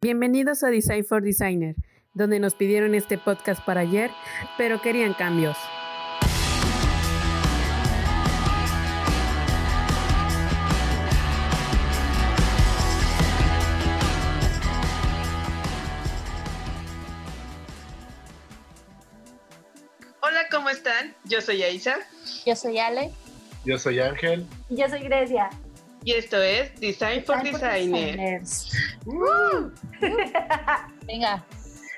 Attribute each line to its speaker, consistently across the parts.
Speaker 1: Bienvenidos a Design for Designer, donde nos pidieron este podcast para ayer, pero querían cambios. Hola, ¿cómo están? Yo soy Aisa.
Speaker 2: Yo soy Ale.
Speaker 3: Yo soy Ángel.
Speaker 4: Yo soy Grecia.
Speaker 1: Y esto es Design for, Designers.
Speaker 2: Venga.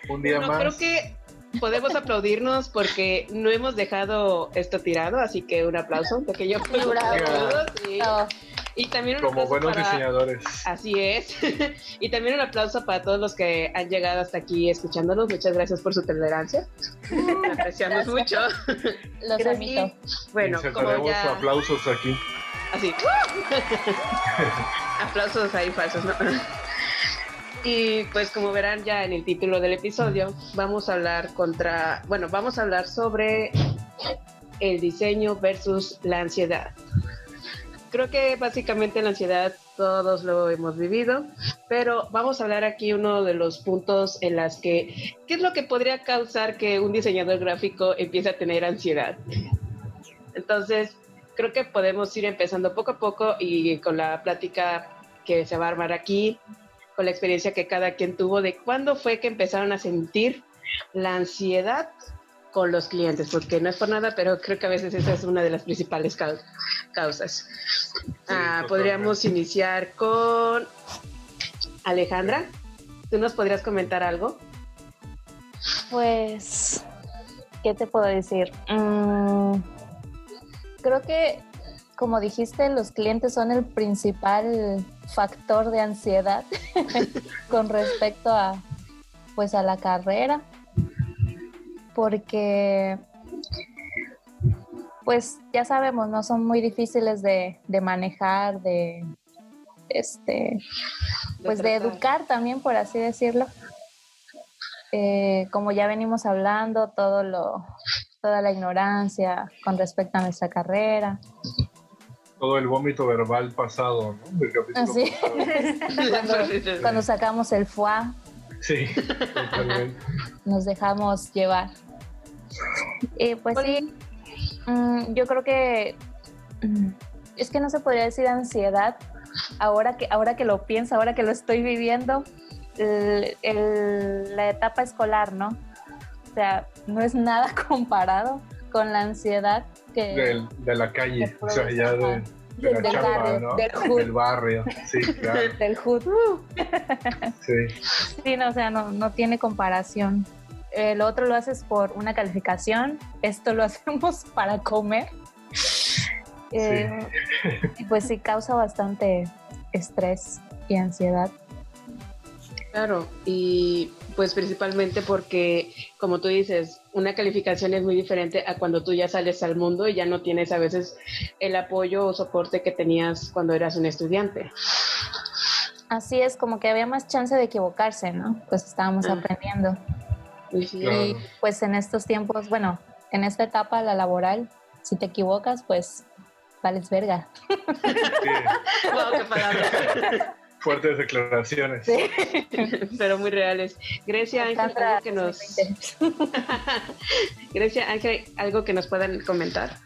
Speaker 3: Un día más.
Speaker 1: Creo que podemos aplaudirnos porque no hemos dejado esto tirado, así que un aplauso, un pequeño aplauso.
Speaker 2: Bravo.
Speaker 1: Y también un
Speaker 3: Como
Speaker 1: aplauso
Speaker 3: buenos
Speaker 1: para-
Speaker 3: diseñadores.
Speaker 1: Así es. y también un aplauso para todos los que han llegado hasta aquí escuchándonos. Muchas gracias por su tolerancia. Apreciamos mucho.
Speaker 2: Los amito.
Speaker 1: Bueno, como ya...
Speaker 3: aplausos aquí.
Speaker 1: Así. Aplausos ahí falsos, ¿no? Y pues como verán ya en el título del episodio, vamos a hablar contra, bueno, vamos a hablar sobre el diseño versus la ansiedad. Creo que básicamente la ansiedad todos lo hemos vivido, pero vamos a hablar aquí uno de los puntos en las que, ¿qué es lo que podría causar que un diseñador gráfico empiece a tener ansiedad? Entonces, creo que podemos ir empezando poco a poco y con la plática que se va a armar aquí, con la experiencia que cada quien tuvo de cuándo fue que empezaron a sentir la ansiedad con los clientes, porque no es por nada, pero creo que a veces esa es una de las principales cau- causas. Ah, podríamos iniciar con Alejandra. ¿Tú nos podrías comentar algo?
Speaker 2: Pues, ¿qué te puedo decir? Mm, creo que, como dijiste, los clientes son el principal factor de ansiedad con respecto a, pues, a la carrera, porque, pues, ya sabemos, no son muy difíciles de, de manejar, de, este, pues de educar también, por así decirlo. Eh, como ya venimos hablando, todo lo, toda la ignorancia con respecto a nuestra carrera.
Speaker 3: Todo el vómito verbal pasado, ¿no? Del capítulo
Speaker 2: Así.
Speaker 3: pasado.
Speaker 2: cuando, cuando sacamos el foie,
Speaker 3: Sí, totalmente.
Speaker 2: nos dejamos llevar. Y pues sí, mm, yo creo que mm, es que no se podría decir ansiedad. Ahora que, ahora que lo pienso, ahora que lo estoy viviendo, el- el- la etapa escolar, ¿no? Sea, no es nada comparado con la ansiedad que...
Speaker 3: De la calle, o sea, ya de, de la
Speaker 2: Del barrio,
Speaker 3: ¿no?
Speaker 2: del hood.
Speaker 3: Del barrio, sí, claro,
Speaker 2: del hood.
Speaker 3: sí.
Speaker 2: Sí, no, o sea, no, no tiene comparación. El otro lo haces por una calificación, esto lo hacemos para comer. Eh, y pues sí, causa bastante estrés y ansiedad.
Speaker 1: Claro, y pues principalmente porque, como tú dices, una calificación es muy diferente a cuando tú ya sales al mundo y ya no tienes a veces el apoyo o soporte que tenías cuando eras un estudiante.
Speaker 2: Así es, como que había más chance de equivocarse, ¿no? Pues estábamos
Speaker 1: Ah.
Speaker 2: aprendiendo.
Speaker 1: Sí,
Speaker 3: Claro.
Speaker 2: Y pues en estos tiempos, bueno, en esta etapa, la laboral, si te equivocas, pues vales verga.
Speaker 3: Sí,
Speaker 1: Wow, qué palabras.
Speaker 3: Fuertes declaraciones.
Speaker 1: pero muy reales. Grecia, Ángel, algo que nos...
Speaker 2: 2020.
Speaker 1: Grecia, Ángel, algo que nos puedan comentar.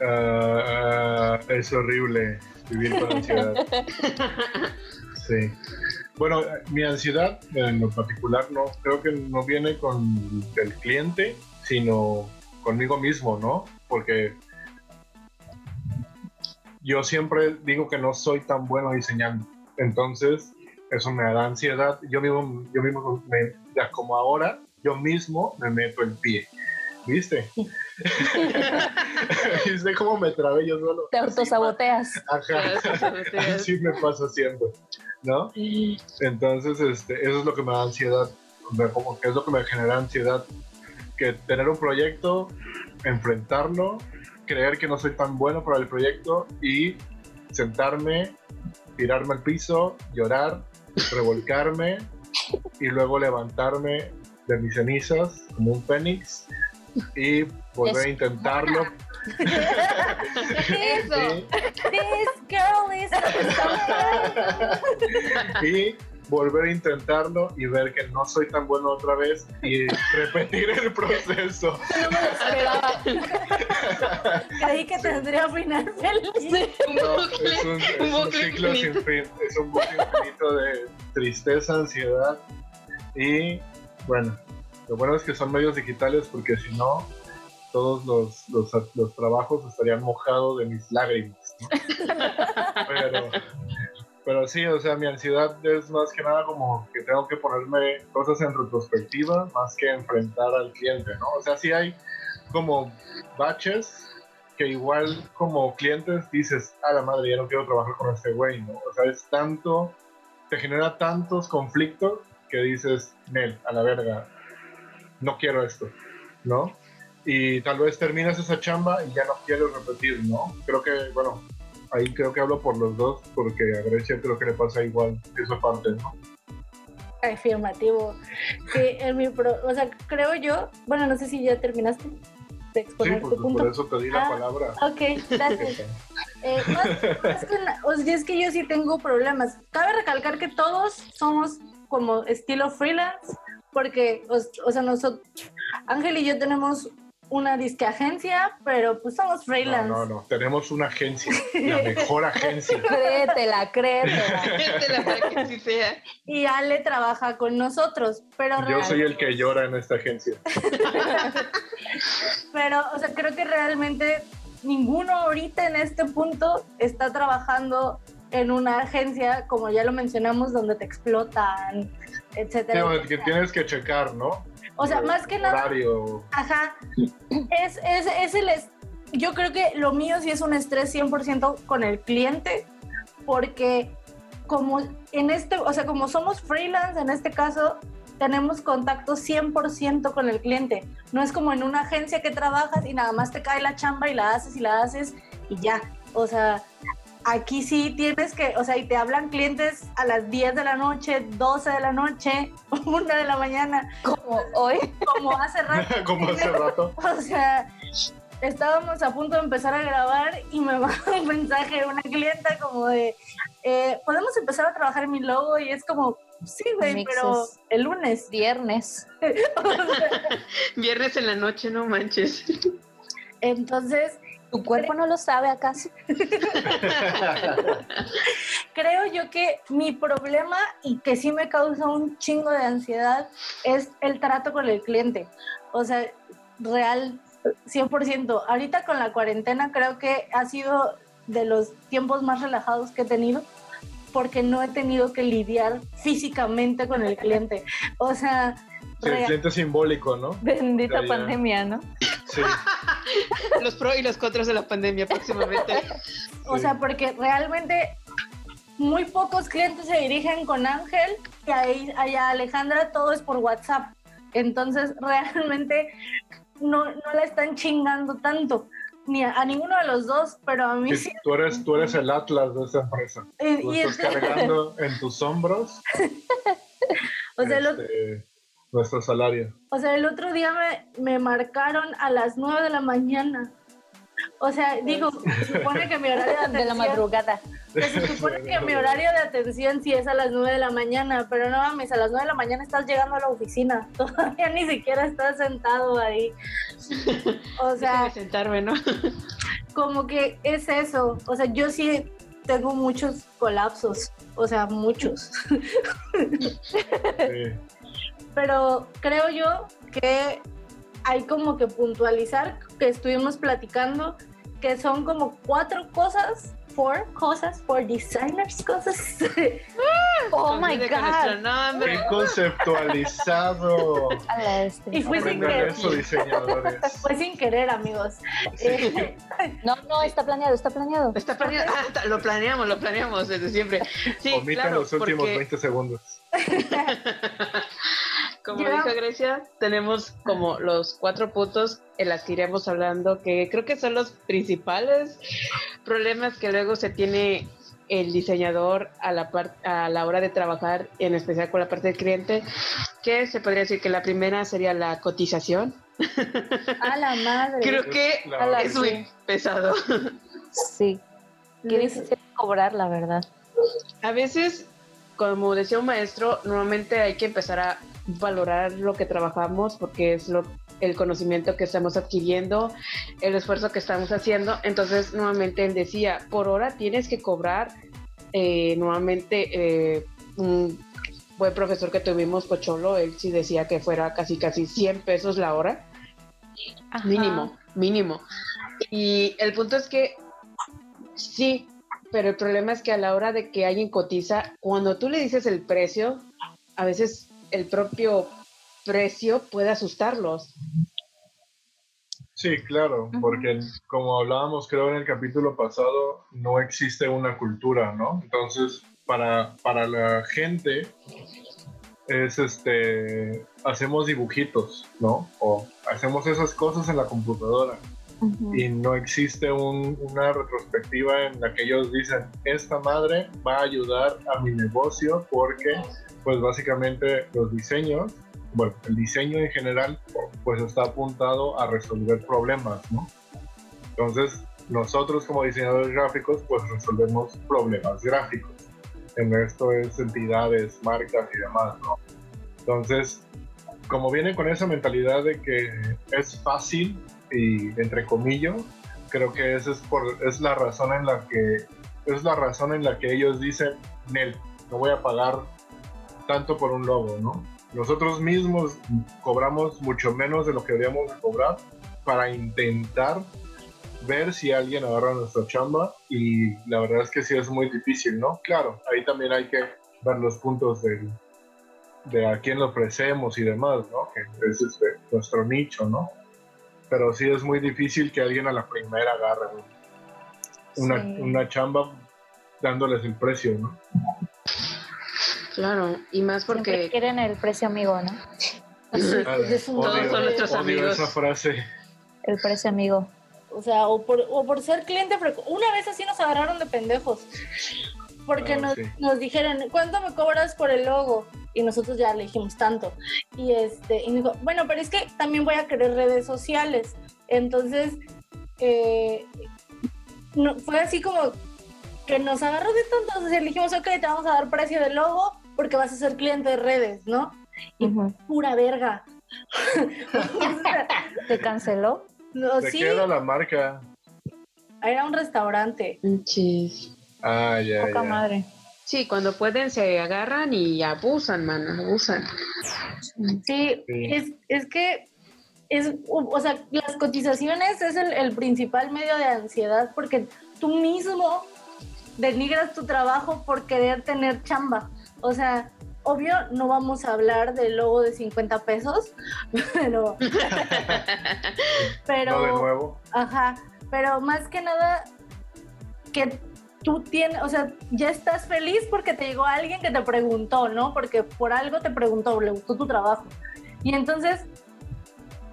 Speaker 3: Ah, es horrible vivir con ansiedad. Sí. Bueno, mi ansiedad en lo particular no creo que no viene con el cliente, sino conmigo mismo, ¿no? Porque yo siempre digo que no soy tan bueno diseñando. Entonces, eso me da ansiedad. Yo mismo, yo mismo me- ya como ahora, yo mismo me meto el pie. ¿Viste? ¿Viste cómo me trabé yo solo?
Speaker 2: Te autosaboteas.
Speaker 3: Ajá. Así me pasa siempre, ¿no? Entonces, este, eso es lo que me da ansiedad, o sea, como que es lo que me genera ansiedad, que tener un proyecto, enfrentarlo, creer que no soy tan bueno para el proyecto y sentarme, tirarme al piso, llorar, revolcarme y luego levantarme de mis cenizas como un fénix y volver a intentarlo.
Speaker 1: Eso.
Speaker 3: Sí.
Speaker 2: This girl is
Speaker 3: y volver a intentarlo y ver que no soy tan bueno otra vez y repetir el proceso.
Speaker 4: No me lo esperaba. Creí que tendría final feliz.
Speaker 3: No, es un, es un ciclo sin fin, es un bucle infinito de tristeza, ansiedad y bueno, lo bueno es que son medios digitales porque si no, todos los, los, los trabajos estarían mojados de mis lágrimas. ¿no? Pero, pero sí, o sea, mi ansiedad es más que nada como que tengo que ponerme cosas en retrospectiva más que enfrentar al cliente, ¿no? O sea, sí hay como baches que igual como clientes dices, a la madre, ya no quiero trabajar con este güey, ¿no? O sea, es tanto, te genera tantos conflictos que dices, Nel, a la verga, no quiero esto, ¿no? Y tal vez terminas esa chamba y ya no quieres repetir, ¿no? Creo que, bueno, ahí creo que hablo por los dos, porque a Grecia creo que le pasa igual esa parte, ¿no?
Speaker 4: Afirmativo. Sí, en mi pro, o sea, creo yo, bueno, no sé si ya terminaste de exponer
Speaker 3: sí,
Speaker 4: tu
Speaker 3: por,
Speaker 4: punto.
Speaker 3: por eso te di la
Speaker 4: Ah,
Speaker 3: palabra.
Speaker 4: Ok, gracias. Eh, más- más que o sea, es que yo sí tengo problemas. Cabe recalcar que todos somos como estilo freelance, porque, o, o sea, nosotros, Ángel y yo tenemos una disque agencia, pero pues somos
Speaker 3: No,
Speaker 4: freelance.
Speaker 3: no, no, tenemos una agencia, la mejor agencia.
Speaker 2: Créetela, créetela.
Speaker 1: Créetela para que así sea.
Speaker 4: Y Ale trabaja con nosotros, pero
Speaker 3: Yo soy el que llora en esta agencia.
Speaker 4: Pero, o sea, creo que realmente ninguno ahorita en este punto está trabajando en una agencia, como ya lo mencionamos, donde te explotan, etcétera.
Speaker 3: Sí, que
Speaker 4: etcétera.
Speaker 3: tienes que checar, ¿no?
Speaker 4: O sea, más que nada,
Speaker 3: Horario.
Speaker 4: ajá, es, es, es el... es- yo creo que lo mío sí es un estrés 100% con el cliente, porque como en este, o sea, como somos freelance en este caso, tenemos contacto 100% con el cliente. No es como en una agencia que trabajas y nada más te cae la chamba y la haces y la haces y ya. O sea, aquí sí tienes que, o sea, y te hablan clientes a las 10 de la noche, 12 de la noche, 1 de la mañana,
Speaker 2: Como hoy.
Speaker 4: como hace rato.
Speaker 3: Como hace rato.
Speaker 4: O sea, estábamos a punto de empezar a grabar y me manda un mensaje de una clienta como de, eh, ¿podemos empezar a trabajar en mi logo? Y es como, sí, güey, pero el lunes.
Speaker 2: Viernes.
Speaker 4: O sea,
Speaker 1: Viernes en la noche, no manches.
Speaker 4: Entonces,
Speaker 2: ¿Tu cuerpo no lo sabe acaso?
Speaker 4: creo yo que mi problema y que sí me causa un chingo de ansiedad es el trato con el cliente. O sea, real, 100%. Ahorita con la cuarentena creo que ha sido de los tiempos más relajados que he tenido porque no he tenido que lidiar físicamente con el cliente. O sea,
Speaker 3: Sí, el cliente simbólico, ¿no?
Speaker 2: Bendita pandemia, ¿no?
Speaker 3: Sí.
Speaker 1: Los pros y los contras de la pandemia próximamente.
Speaker 4: O sea, porque realmente muy pocos clientes se dirigen con Ángel y ahí, allá Alejandra todo es por WhatsApp. Entonces, realmente no, no la están chingando tanto. Ni a, a ninguno de los dos, pero a mí sí.
Speaker 3: Sí, Tú eres, tú eres el Atlas de esta empresa.
Speaker 4: Y-
Speaker 3: Tú
Speaker 4: y
Speaker 3: estás
Speaker 4: este-
Speaker 3: cargando en tus hombros
Speaker 4: o, sea,
Speaker 3: este, nuestro salario.
Speaker 4: o sea, el otro día me, me marcaron a las 9 de la mañana. O sea, digo, se supone que mi horario de
Speaker 2: De la
Speaker 4: atención-
Speaker 2: madrugada.
Speaker 4: se supone que mi horario de atención sí es a las 9 de la mañana, pero no mames, a las 9 de la mañana estás llegando a la oficina. Todavía ni siquiera estás sentado ahí. O sea,
Speaker 1: sentarme, ¿no?
Speaker 4: como que es eso. O sea, yo sí tengo muchos colapsos. O sea, muchos.
Speaker 3: Sí.
Speaker 4: Pero creo yo que hay como que puntualizar que estuvimos platicando que son como cuatro cosas, four cosas, for designers, cosas.
Speaker 2: Oh my God.
Speaker 1: nombre.
Speaker 3: Qué conceptualizado.
Speaker 2: Este.
Speaker 4: Y fue sin querer. Fue sin querer, amigos. Eh,
Speaker 2: No, no, está planeado, está planeado.
Speaker 1: Está planeado. Ah, lo planeamos, lo planeamos desde siempre. Sí,
Speaker 3: Omita
Speaker 1: claro,
Speaker 3: los últimos
Speaker 1: porque,
Speaker 3: 20 segundos.
Speaker 1: Como dijo Grecia, tenemos como los cuatro puntos en las que iremos hablando, que creo que son los principales problemas que luego se tiene el diseñador a la, par- a la hora de trabajar, en especial con la parte del cliente, que se podría decir que la primera sería la cotización.
Speaker 4: a la madre.
Speaker 1: Creo que
Speaker 3: La
Speaker 1: es muy pesado.
Speaker 2: Sí. Difícil cobrar, la verdad.
Speaker 1: A veces como decía un maestro, nuevamente hay que empezar a valorar lo que trabajamos porque es lo el conocimiento que estamos adquiriendo, el esfuerzo que estamos haciendo. Entonces, nuevamente él decía, por hora tienes que cobrar, eh, nuevamente, eh, un buen profesor que tuvimos, Cocholo, él sí decía que fuera casi, casi 100 pesos la hora. Mínimo, mínimo. Y el punto es que sí, pero el problema es que a la hora de que alguien cotiza, cuando tú le dices el precio, a veces el propio precio puede asustarlos.
Speaker 3: Sí, claro, porque como hablábamos creo en el capítulo pasado, no existe una cultura, ¿no? Entonces, para, para la gente es este, hacemos dibujitos, ¿no? O hacemos esas cosas en la computadora. Y no existe una retrospectiva en la que ellos dicen, esta madre va a ayudar a mi negocio porque, pues básicamente los diseños bueno, el diseño en general pues está apuntado a resolver problemas, ¿no? Entonces, nosotros como diseñadores gráficos pues resolvemos problemas gráficos. En esto es entidades, marcas y demás, ¿no? Entonces, como viene con esa mentalidad de que es fácil y entre comillas, creo que esa es, por, es la razón en la que es la razón en la que ellos dicen, Nel, no voy a pagar tanto por un logo, ¿no? Nosotros mismos cobramos mucho menos de lo que deberíamos cobrar para intentar ver si alguien agarra nuestra chamba y la verdad es que sí es muy difícil, ¿no? Claro, ahí también hay que ver los puntos de, de a quién lo ofrecemos y demás, ¿no? Que es este, nuestro nicho, ¿no? Pero sí es muy difícil que alguien a la primera agarre una, una chamba dándoles el precio, ¿no?
Speaker 1: Claro, y más porque...
Speaker 2: quieren el precio amigo, ¿no?
Speaker 1: Todos son nuestros amigos.
Speaker 3: esa frase.
Speaker 2: El precio amigo.
Speaker 4: O sea, o por, o por ser cliente Una vez así nos agarraron de pendejos. Porque ah, nos, nos dijeron, ¿cuánto me cobras por el logo? Y nosotros ya le dijimos tanto. Y este, y dijo, bueno, pero es que también voy a querer redes sociales. Entonces, eh, no, fue así como que nos agarró de tontos. le dijimos, ok, te vamos a dar precio del logo, porque vas a ser cliente de redes, ¿no? Y pura verga.
Speaker 2: ¿Te canceló?
Speaker 3: No, ¿De sí. qué era la marca?
Speaker 4: Era un restaurante.
Speaker 1: Chis.
Speaker 3: Ah, ya, Poca
Speaker 2: madre.
Speaker 1: Sí, cuando pueden se agarran y abusan, man, abusan.
Speaker 4: Sí, Es, es, que es, o sea, las cotizaciones es el, el principal medio de ansiedad porque tú mismo denigras tu trabajo por querer tener chamba. O sea, obvio no vamos a hablar del logo de 50 pesos, pero... pero...
Speaker 3: de nuevo.
Speaker 4: Ajá, pero más que nada que tú tienes, o sea, ya estás feliz porque te llegó alguien que te preguntó, ¿no? Porque por algo te preguntó, le gustó tu trabajo. Y entonces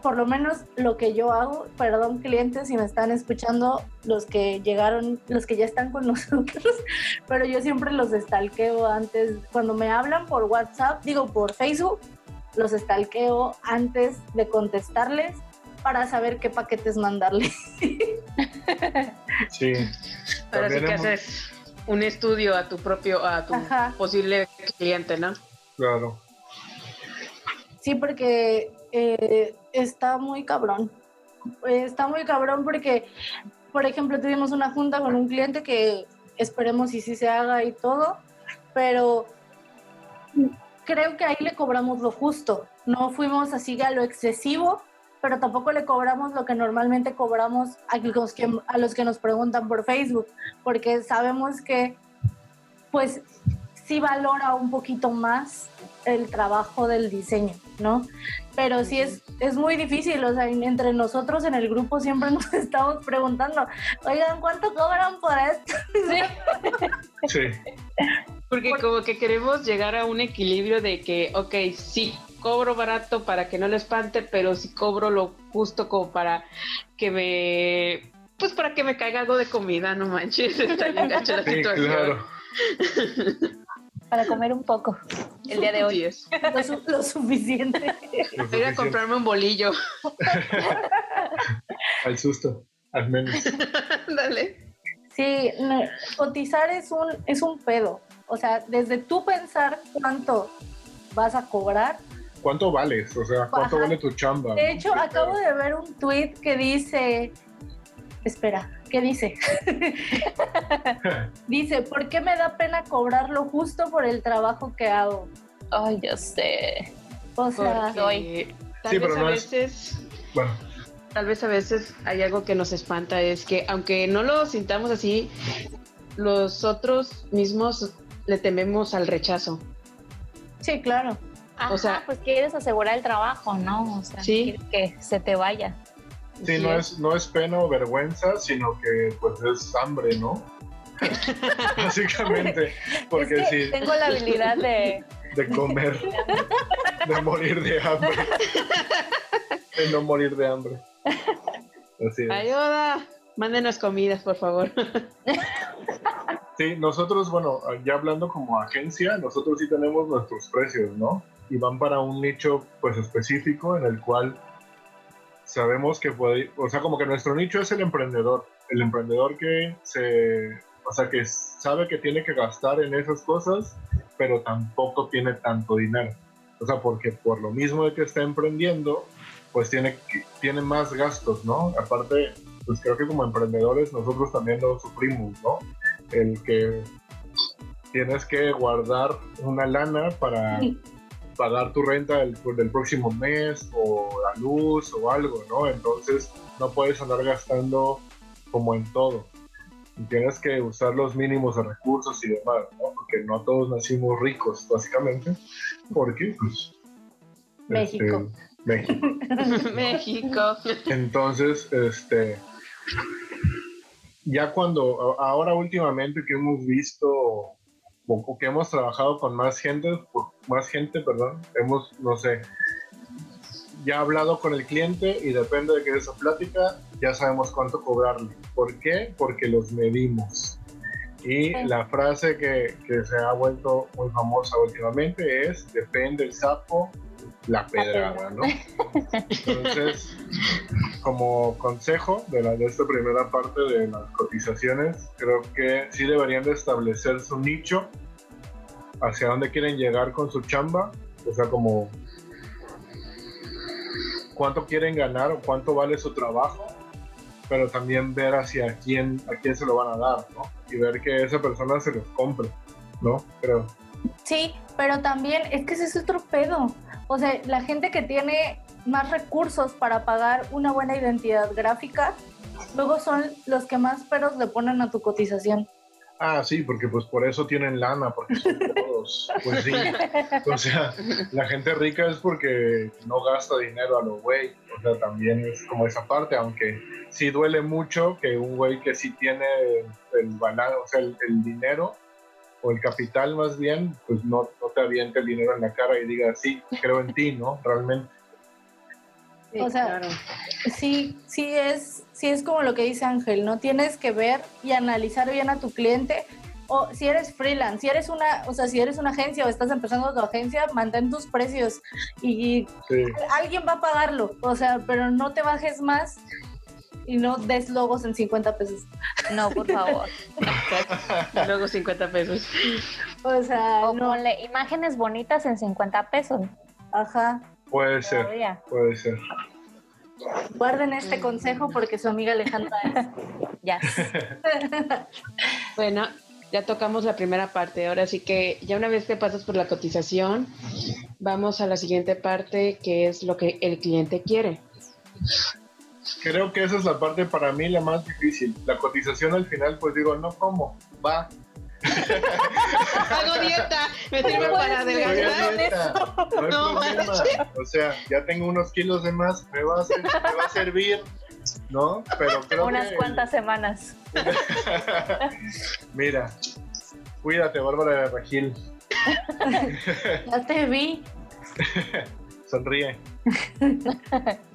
Speaker 4: por lo menos lo que yo hago, perdón clientes si me están escuchando, los que llegaron, los que ya están con nosotros, pero yo siempre los estalqueo antes, cuando me hablan por WhatsApp, digo por Facebook, los estalqueo antes de contestarles para saber qué paquetes mandarles.
Speaker 3: Sí.
Speaker 1: Pero sí que haces un estudio a tu propio, a tu posible cliente, ¿no?
Speaker 3: Claro.
Speaker 4: Sí, porque eh, está muy cabrón. Está muy cabrón porque, por ejemplo, tuvimos una junta con un cliente que esperemos si se haga y todo, pero creo que ahí le cobramos lo justo. No fuimos así a lo excesivo, pero tampoco le cobramos lo que normalmente cobramos a los que, a los que nos preguntan por Facebook, porque sabemos que pues sí valora un poquito más el trabajo del diseño, ¿no? Pero sí es, es muy difícil, o sea, entre nosotros en el grupo siempre nos estamos preguntando, oigan, ¿cuánto cobran por esto?
Speaker 3: Sí.
Speaker 1: Porque como que queremos llegar a un equilibrio de que, ok, sí, cobro barato para que no le espante, pero sí cobro lo justo como para que me, pues para que me caiga algo de comida, no manches, está bien gacha la situación. Claro
Speaker 2: para comer un poco el día de hoy.
Speaker 4: es. Lo, suficiente.
Speaker 1: Voy a comprarme un bolillo.
Speaker 3: al susto, al menos.
Speaker 1: Dale.
Speaker 4: Sí, cotizar es un, es un pedo. o sea, desde tú pensar cuánto vas a cobrar.
Speaker 3: ¿Cuánto vales? O sea, ¿cuánto vale tu chamba?
Speaker 4: De hecho, acabo de ver un tweet que dice, espera, ¿qué dice? dice, ¿por qué me da pena cobrarlo justo por el trabajo que hago?
Speaker 2: Ay, yo sé.
Speaker 4: O sea,
Speaker 1: Porque tal vez a veces,
Speaker 3: Bueno,
Speaker 1: tal vez a veces hay algo que nos espanta, es que aunque no lo sintamos así, los otros mismos le tememos al rechazo.
Speaker 4: sí, claro.
Speaker 2: Ajá,
Speaker 1: O sea-
Speaker 2: pues quieres asegurar el trabajo, ¿no? O sea,
Speaker 1: Sí.
Speaker 2: quieres que se te vaya.
Speaker 3: Sí, no es, no es pena o vergüenza, sino que pues es hambre, ¿no? Básicamente, porque
Speaker 2: es que
Speaker 3: sí,
Speaker 2: tengo la habilidad de...
Speaker 3: de comer, de morir de hambre, de no morir de hambre. Así es.
Speaker 1: Ayuda, mándenos comidas, por favor.
Speaker 3: Sí, nosotros, bueno, ya hablando como agencia, nosotros sí tenemos nuestros precios, ¿no? Y van para un nicho, pues, específico en el cual sabemos que puede, o sea, como que nuestro nicho es el emprendedor, el emprendedor que se, o sea, que sabe que tiene que gastar en esas cosas, pero tampoco tiene tanto dinero. O sea, porque por lo mismo de que está emprendiendo, pues tiene, tiene más gastos, ¿no? Aparte, pues creo que como emprendedores nosotros también lo sufrimos, ¿no? el que tienes que guardar una lana para pagar tu renta del, del, próximo mes o la luz o algo, ¿no? Entonces no puedes andar gastando como en todo. Y tienes que usar los mínimos de recursos y demás, ¿no? Porque no todos nacimos ricos, básicamente. Porque, pues...
Speaker 4: México.
Speaker 3: Este, México.
Speaker 1: México.
Speaker 3: Entonces, este ya cuando, ahora últimamente que hemos visto o que hemos trabajado con más gente, más gente, perdón, hemos, no sé, ya hablado con el cliente y depende de qué es esa plática, ya sabemos cuánto cobrarle. ¿Por qué? Porque los medimos. Y la frase que, que se ha vuelto muy famosa últimamente es, depende el sapo, la pedrada, ¿no? Entonces, como consejo de, la, de esta primera parte de las cotizaciones, creo que sí deberían de establecer su nicho, hacia dónde quieren llegar con su chamba, o sea, como cuánto quieren ganar o cuánto vale su trabajo, pero también ver hacia quién, a quién se lo van a dar, ¿no? Y ver que esa persona se los compre, ¿no? Creo.
Speaker 4: Sí, pero también es que ese es otro pedo. O sea, la gente que tiene más recursos para pagar una buena identidad gráfica, luego son los que más peros le ponen a tu cotización.
Speaker 3: Ah, sí, porque pues por eso tienen lana, porque son todos, pues sí. O sea, la gente rica es porque no gasta dinero a lo güey. O sea, también es como esa parte, aunque sí duele mucho que un güey que sí tiene el balance, o sea, el, el dinero, o el capital más bien, pues no, no te aviente el dinero en la cara y diga, sí, creo en ti, ¿no? Realmente.
Speaker 4: Sí, o sea, claro. sí, sí es, sí es como lo que dice Ángel, ¿no? Tienes que ver y analizar bien a tu cliente. O si eres freelance, si eres una, o sea, si eres una agencia o estás empezando tu agencia, mantén tus precios y sí. alguien va a pagarlo, o sea, pero no te bajes más y no des logos en 50 pesos.
Speaker 2: No, por favor.
Speaker 1: Luego 50 pesos.
Speaker 4: O sea,
Speaker 2: o no. ponle imágenes bonitas en 50 pesos.
Speaker 4: Ajá.
Speaker 3: Puede ser. Puede ser.
Speaker 4: Guarden este consejo porque su amiga Alejandra es.
Speaker 2: Ya.
Speaker 1: bueno, ya tocamos la primera parte. Ahora sí que ya una vez que pasas por la cotización, vamos a la siguiente parte que es lo que el cliente quiere.
Speaker 3: Creo que esa es la parte para mí la más difícil. La cotización al final, pues digo, no como, va.
Speaker 1: Hago dieta, me sirve para adelgazar.
Speaker 3: No, no problema. O sea, ya tengo unos kilos de más, me va a, ser, me va a servir, ¿no? Pero creo
Speaker 2: Unas
Speaker 3: que...
Speaker 2: cuantas semanas.
Speaker 3: Mira, cuídate, Bárbara de Regil.
Speaker 4: ya te vi.
Speaker 3: Sonríe.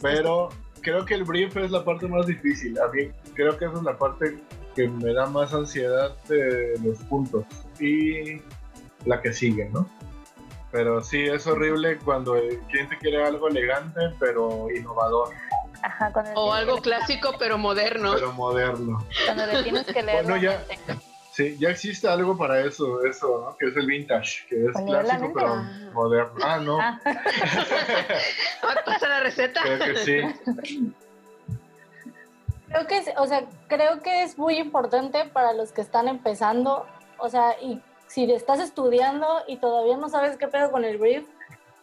Speaker 3: Pero creo que el brief es la parte más difícil. A mí creo que esa es la parte que me da más ansiedad de los puntos y la que sigue, ¿no? Pero sí, es horrible cuando el cliente quiere algo elegante pero innovador.
Speaker 2: Ajá,
Speaker 1: o algo clásico pero moderno.
Speaker 3: Pero moderno.
Speaker 2: Cuando le tienes que leer.
Speaker 3: Bueno, ya, Sí, ya existe algo para eso, eso, ¿no? Que es el vintage, que es clásico pero moderno. Ah, no. Ah.
Speaker 1: Pasa la receta.
Speaker 3: Creo que sí.
Speaker 4: Creo que, o sea, creo que es muy importante para los que están empezando, o sea, y si estás estudiando y todavía no sabes qué pedo con el brief,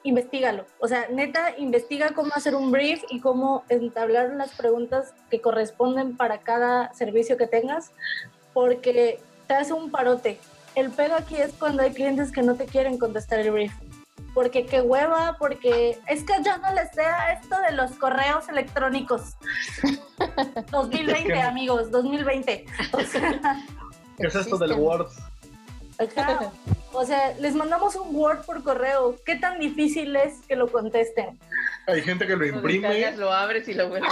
Speaker 4: investigalo. O sea, neta, investiga cómo hacer un brief y cómo entablar las preguntas que corresponden para cada servicio que tengas, porque te hace un parote. El pedo aquí es cuando hay clientes que no te quieren contestar el brief. Porque qué hueva, porque es que yo no les sé esto de los correos electrónicos. 2020, amigos, 2020.
Speaker 3: ¿Qué es esto del Word?
Speaker 4: O sea, les mandamos un Word por correo. ¿Qué tan difícil es que lo contesten?
Speaker 3: Hay gente que lo imprime.
Speaker 1: Lo abres y lo vuelves.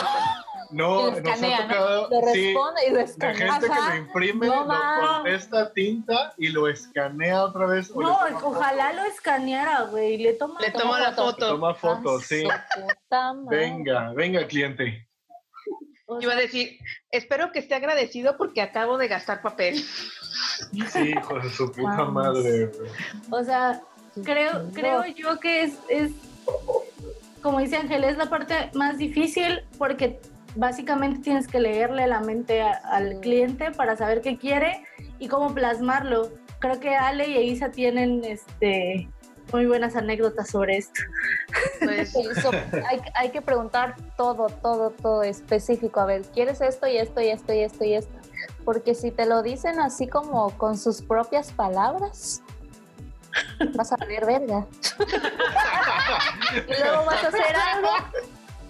Speaker 3: No, nos ha tocado.
Speaker 2: Lo responde y lo escanea.
Speaker 3: gente que lo imprime, lo contesta tinta y lo escanea otra vez.
Speaker 4: No, ojalá lo escaneara, güey. Le toma,
Speaker 1: le toma, la foto.
Speaker 3: toma foto, sí. Venga, venga, cliente.
Speaker 1: Iba a decir, espero que esté agradecido porque acabo de gastar papel.
Speaker 3: Sí, hijo de su puta madre.
Speaker 4: O sea, creo, creo yo que es, es, como dice Ángel, es la parte más difícil porque básicamente tienes que leerle la mente al cliente para saber qué quiere y cómo plasmarlo. Creo que Ale y Isa tienen este muy buenas anécdotas sobre esto.
Speaker 2: Pues sí, hay, hay, que preguntar todo, todo, todo específico. A ver, ¿quieres esto y esto y esto y esto y esto? Porque si te lo dicen así como con sus propias palabras, vas a valer verga. y luego vas a hacer algo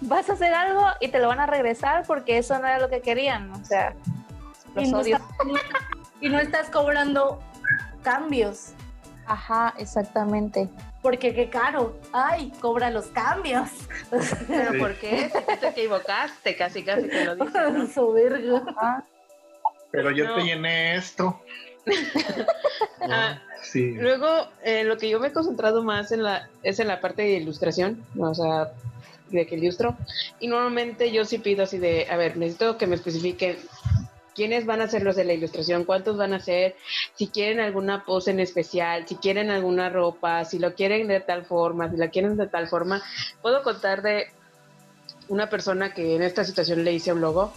Speaker 2: vas a hacer algo y te lo van a regresar porque eso no era lo que querían. O sea,
Speaker 4: y no, estás, y no estás cobrando cambios.
Speaker 2: Ajá, exactamente.
Speaker 4: Porque qué caro. Ay, cobra los cambios.
Speaker 1: Pero ¿por qué? Te equivocaste, casi casi te lo dicen.
Speaker 3: Pero yo te llené esto.
Speaker 1: Ah, sí. Luego, eh, lo que yo me he concentrado más en la, es en la parte de ilustración. O sea, de que ilustro. Y normalmente yo sí pido así de, a ver, necesito que me especifiquen quiénes van a ser los de la ilustración, cuántos van a ser, si quieren alguna pose en especial, si quieren alguna ropa, si lo quieren de tal forma, si la quieren de tal forma. Puedo contar de una persona que en esta situación le hice un logo.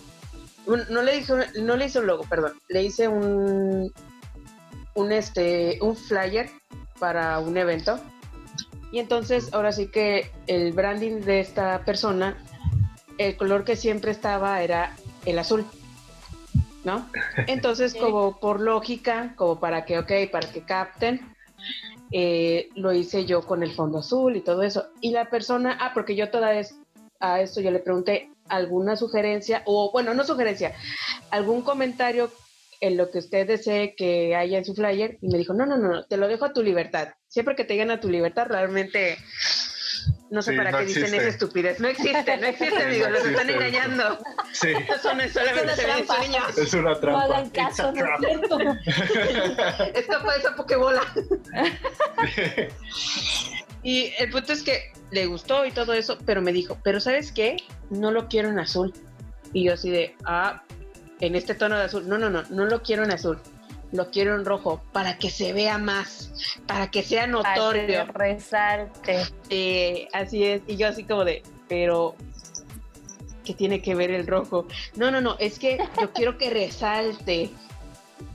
Speaker 1: No le hice, no le hice un logo, perdón. Le hice un, un, este, un flyer para un evento y entonces, ahora sí que el branding de esta persona, el color que siempre estaba era el azul, ¿no? Entonces, como por lógica, como para que, ok, para que capten, eh, lo hice yo con el fondo azul y todo eso. Y la persona, ah, porque yo toda vez a esto yo le pregunté alguna sugerencia, o bueno, no sugerencia, algún comentario en lo que usted desee que haya en su flyer y me dijo, no, no, no, te lo dejo a tu libertad. Siempre que te digan a tu libertad, realmente no sé para qué dicen esa estupidez. No existe, no existe, amigo, los están engañando. Sí. Eso son solamente
Speaker 3: sueños. Es una trampa.
Speaker 4: No hagan caso, no es cierto.
Speaker 1: Escapa de esa pokebola. y el punto es que le gustó y todo eso, pero me dijo, pero ¿sabes qué? No lo quiero en azul. Y yo así de, ah, en este tono de azul. No, no, no, no lo quiero en azul. Lo quiero en rojo para que se vea más, para que sea notorio.
Speaker 2: Para que resalte.
Speaker 1: Eh, así es. Y yo así como de, pero ¿qué tiene que ver el rojo? No, no, no, es que yo quiero que resalte.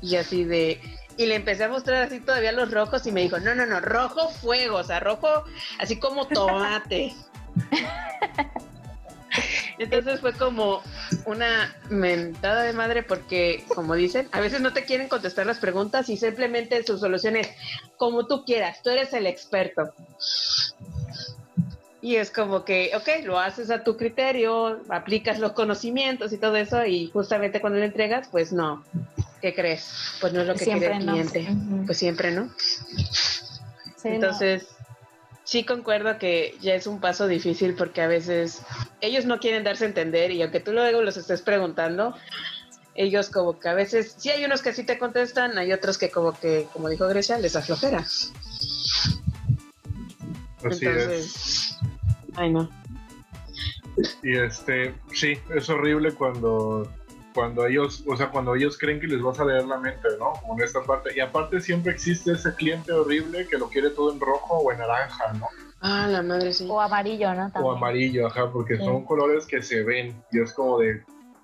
Speaker 1: Y así de, y le empecé a mostrar así todavía los rojos y me dijo, no, no, no, rojo fuego, o sea, rojo así como tomate. Entonces fue como una mentada de madre porque, como dicen, a veces no te quieren contestar las preguntas y simplemente su solución es como tú quieras, tú eres el experto. Y es como que, ok, lo haces a tu criterio, aplicas los conocimientos y todo eso y justamente cuando le entregas, pues no. ¿Qué crees? Pues no es lo que quiere el cliente. Pues siempre no. Entonces, sí concuerdo que ya es un paso difícil porque a veces ellos no quieren darse a entender y aunque tú luego los estés preguntando, ellos como que a veces, sí hay unos que sí te contestan, hay otros que como que, como dijo Grecia, les aflojera. Así
Speaker 3: Entonces,
Speaker 1: ay no.
Speaker 3: Y este, sí, es horrible cuando cuando ellos, o sea, cuando ellos creen que les vas a leer la mente, ¿no? Como en esta parte. Y aparte siempre existe ese cliente horrible que lo quiere todo en rojo o en naranja, ¿no?
Speaker 1: Ah, la madre sí.
Speaker 2: O amarillo, ¿no?
Speaker 3: O amarillo, ajá, porque son colores que se ven. Y es como de,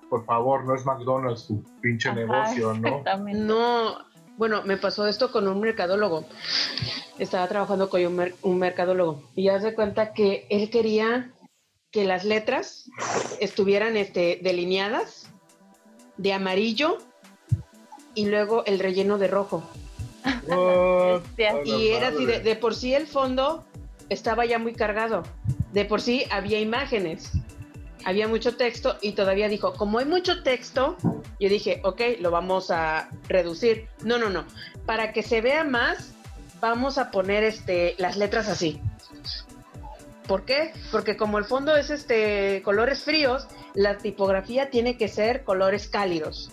Speaker 3: por favor, no es McDonald's tu pinche negocio, ¿no?
Speaker 1: No, bueno, me pasó esto con un mercadólogo. Estaba trabajando con un, un mercadólogo y ya se cuenta que él quería que las letras estuvieran este, delineadas de amarillo y luego el relleno de rojo. y era así, de, por sí el fondo estaba ya muy cargado. De por sí había imágenes, había mucho texto y todavía dijo, como hay mucho texto, yo dije, ok, lo vamos a reducir. No, no, no. Para que se vea más, vamos a poner este, las letras así. ¿Por qué? Porque como el fondo es este colores fríos, la tipografía tiene que ser colores cálidos.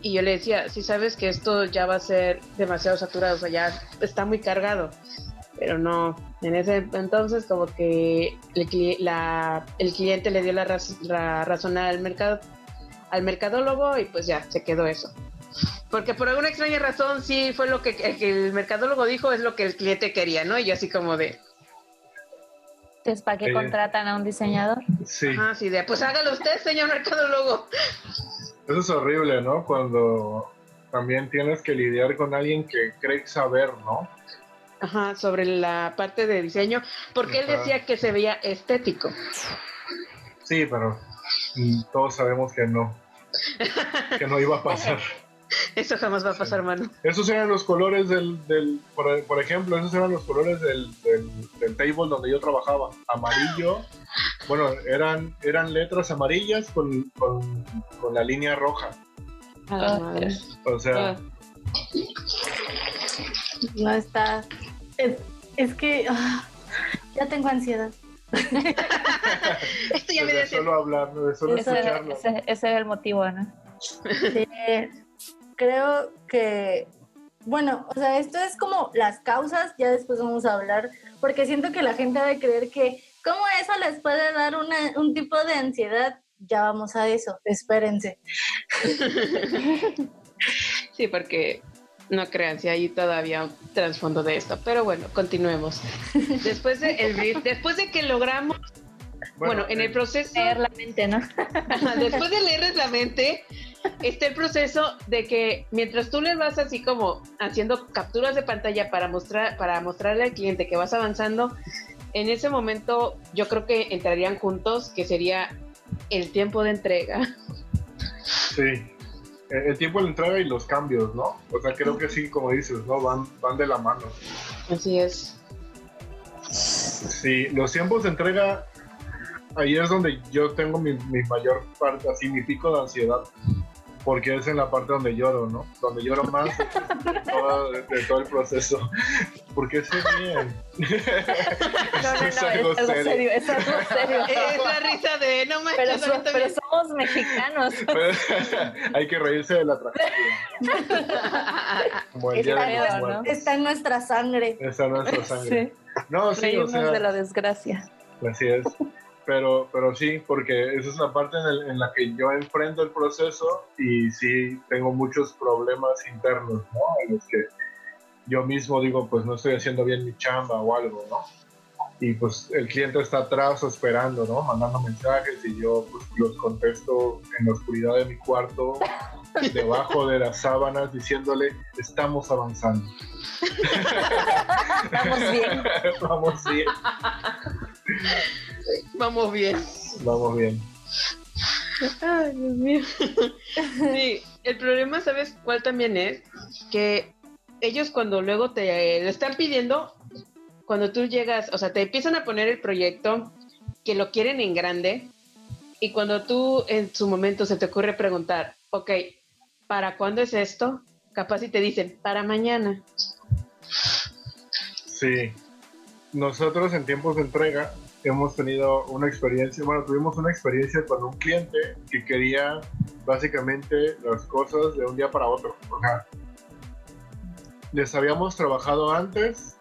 Speaker 1: Y yo le decía, si sabes que esto ya va a ser demasiado saturado, o sea, ya está muy cargado. Pero no, en ese entonces como que el, cliente le dio la, razón al mercado, al mercadólogo y pues ya se quedó eso. Porque por alguna extraña razón sí fue lo que, el mercadólogo dijo, es lo que el cliente quería, ¿no? Y yo así como de,
Speaker 2: entonces, ¿para qué contratan a un diseñador?
Speaker 3: Sí.
Speaker 1: Ajá, sí, de, pues hágalo usted, señor mercadólogo.
Speaker 3: Eso es horrible, ¿no? Cuando también tienes que lidiar con alguien que cree saber, ¿no?
Speaker 1: Ajá, sobre la parte de diseño, porque él decía que se veía estético.
Speaker 3: Sí, pero todos sabemos que no, que no iba a pasar.
Speaker 1: Eso jamás va a pasar, mano.
Speaker 3: Esos eran los colores del, del por, ejemplo, esos eran los colores del, del, table donde yo trabajaba. Amarillo, bueno, eran, eran letras amarillas con, con, con la línea roja.
Speaker 1: Ah,
Speaker 3: o sea... Ah.
Speaker 4: No está... Es, es que... Ah, ya tengo ansiedad.
Speaker 1: Esto ya me
Speaker 3: de solo hablar, de solo ese, escucharlo.
Speaker 2: Ese, ese, es el motivo, ¿no?
Speaker 4: Sí, creo que, bueno, o sea, esto es como las causas, ya después vamos a hablar, porque siento que la gente debe creer que, ¿cómo eso les puede dar un tipo de ansiedad? Ya vamos a eso, espérense.
Speaker 1: Sí, porque no crean, si hay todavía un trasfondo de esto. Pero bueno, continuemos. Después de, el, después de que logramos, bueno, en el eh, proceso...
Speaker 2: Leer la mente, ¿no?
Speaker 1: después de leer la mente, está el proceso de que mientras tú le vas así como haciendo capturas de pantalla para mostrar para mostrarle al cliente que vas avanzando, en ese momento yo creo que entrarían juntos, que sería el tiempo de entrega.
Speaker 3: Sí, el tiempo de entrega y los cambios, ¿no? O sea, creo que sí, como dices, ¿no? Van, van de la mano.
Speaker 1: Así es.
Speaker 3: Sí, los tiempos de entrega, ahí es donde yo tengo mi, mi mayor parte, así, mi pico de ansiedad porque es en la parte donde lloro, ¿no? Donde lloro más de, todo, el proceso. Porque sé bien.
Speaker 2: No, no, no, es algo, serio. Es algo serio.
Speaker 1: Es la risa de no me
Speaker 2: pero, pero somos mexicanos.
Speaker 3: hay que reírse de la tragedia.
Speaker 4: Como el está, de ¿no? está en nuestra sangre.
Speaker 3: Está en nuestra sangre. Sí. No, sí,
Speaker 2: o sea, de la desgracia.
Speaker 3: Así es. Pero, pero sí, porque esa es la parte en, la que yo enfrento el proceso y sí tengo muchos problemas internos, ¿no? En los que yo mismo digo, pues no estoy haciendo bien mi chamba o algo, ¿no? Y pues el cliente está atrás esperando, ¿no? Mandando mensajes y yo pues los contesto en la oscuridad de mi cuarto, debajo de las sábanas, diciéndole, estamos avanzando.
Speaker 2: Vamos bien.
Speaker 3: Vamos bien.
Speaker 1: Vamos bien.
Speaker 3: Vamos bien.
Speaker 1: Ay, Dios mío. Sí, el problema, ¿sabes cuál también es? Que ellos cuando luego te lo están pidiendo, cuando tú llegas, o sea, te empiezan a poner el proyecto que lo quieren en grande y cuando tú en su momento se te ocurre preguntar, ok, ¿para cuándo es esto? Capaz si te dicen, para mañana.
Speaker 3: Sí. Nosotros en tiempos de entrega hemos tenido una experiencia, bueno, tuvimos una experiencia con un cliente que quería básicamente las cosas de un día para otro. O sea, les habíamos trabajado antes,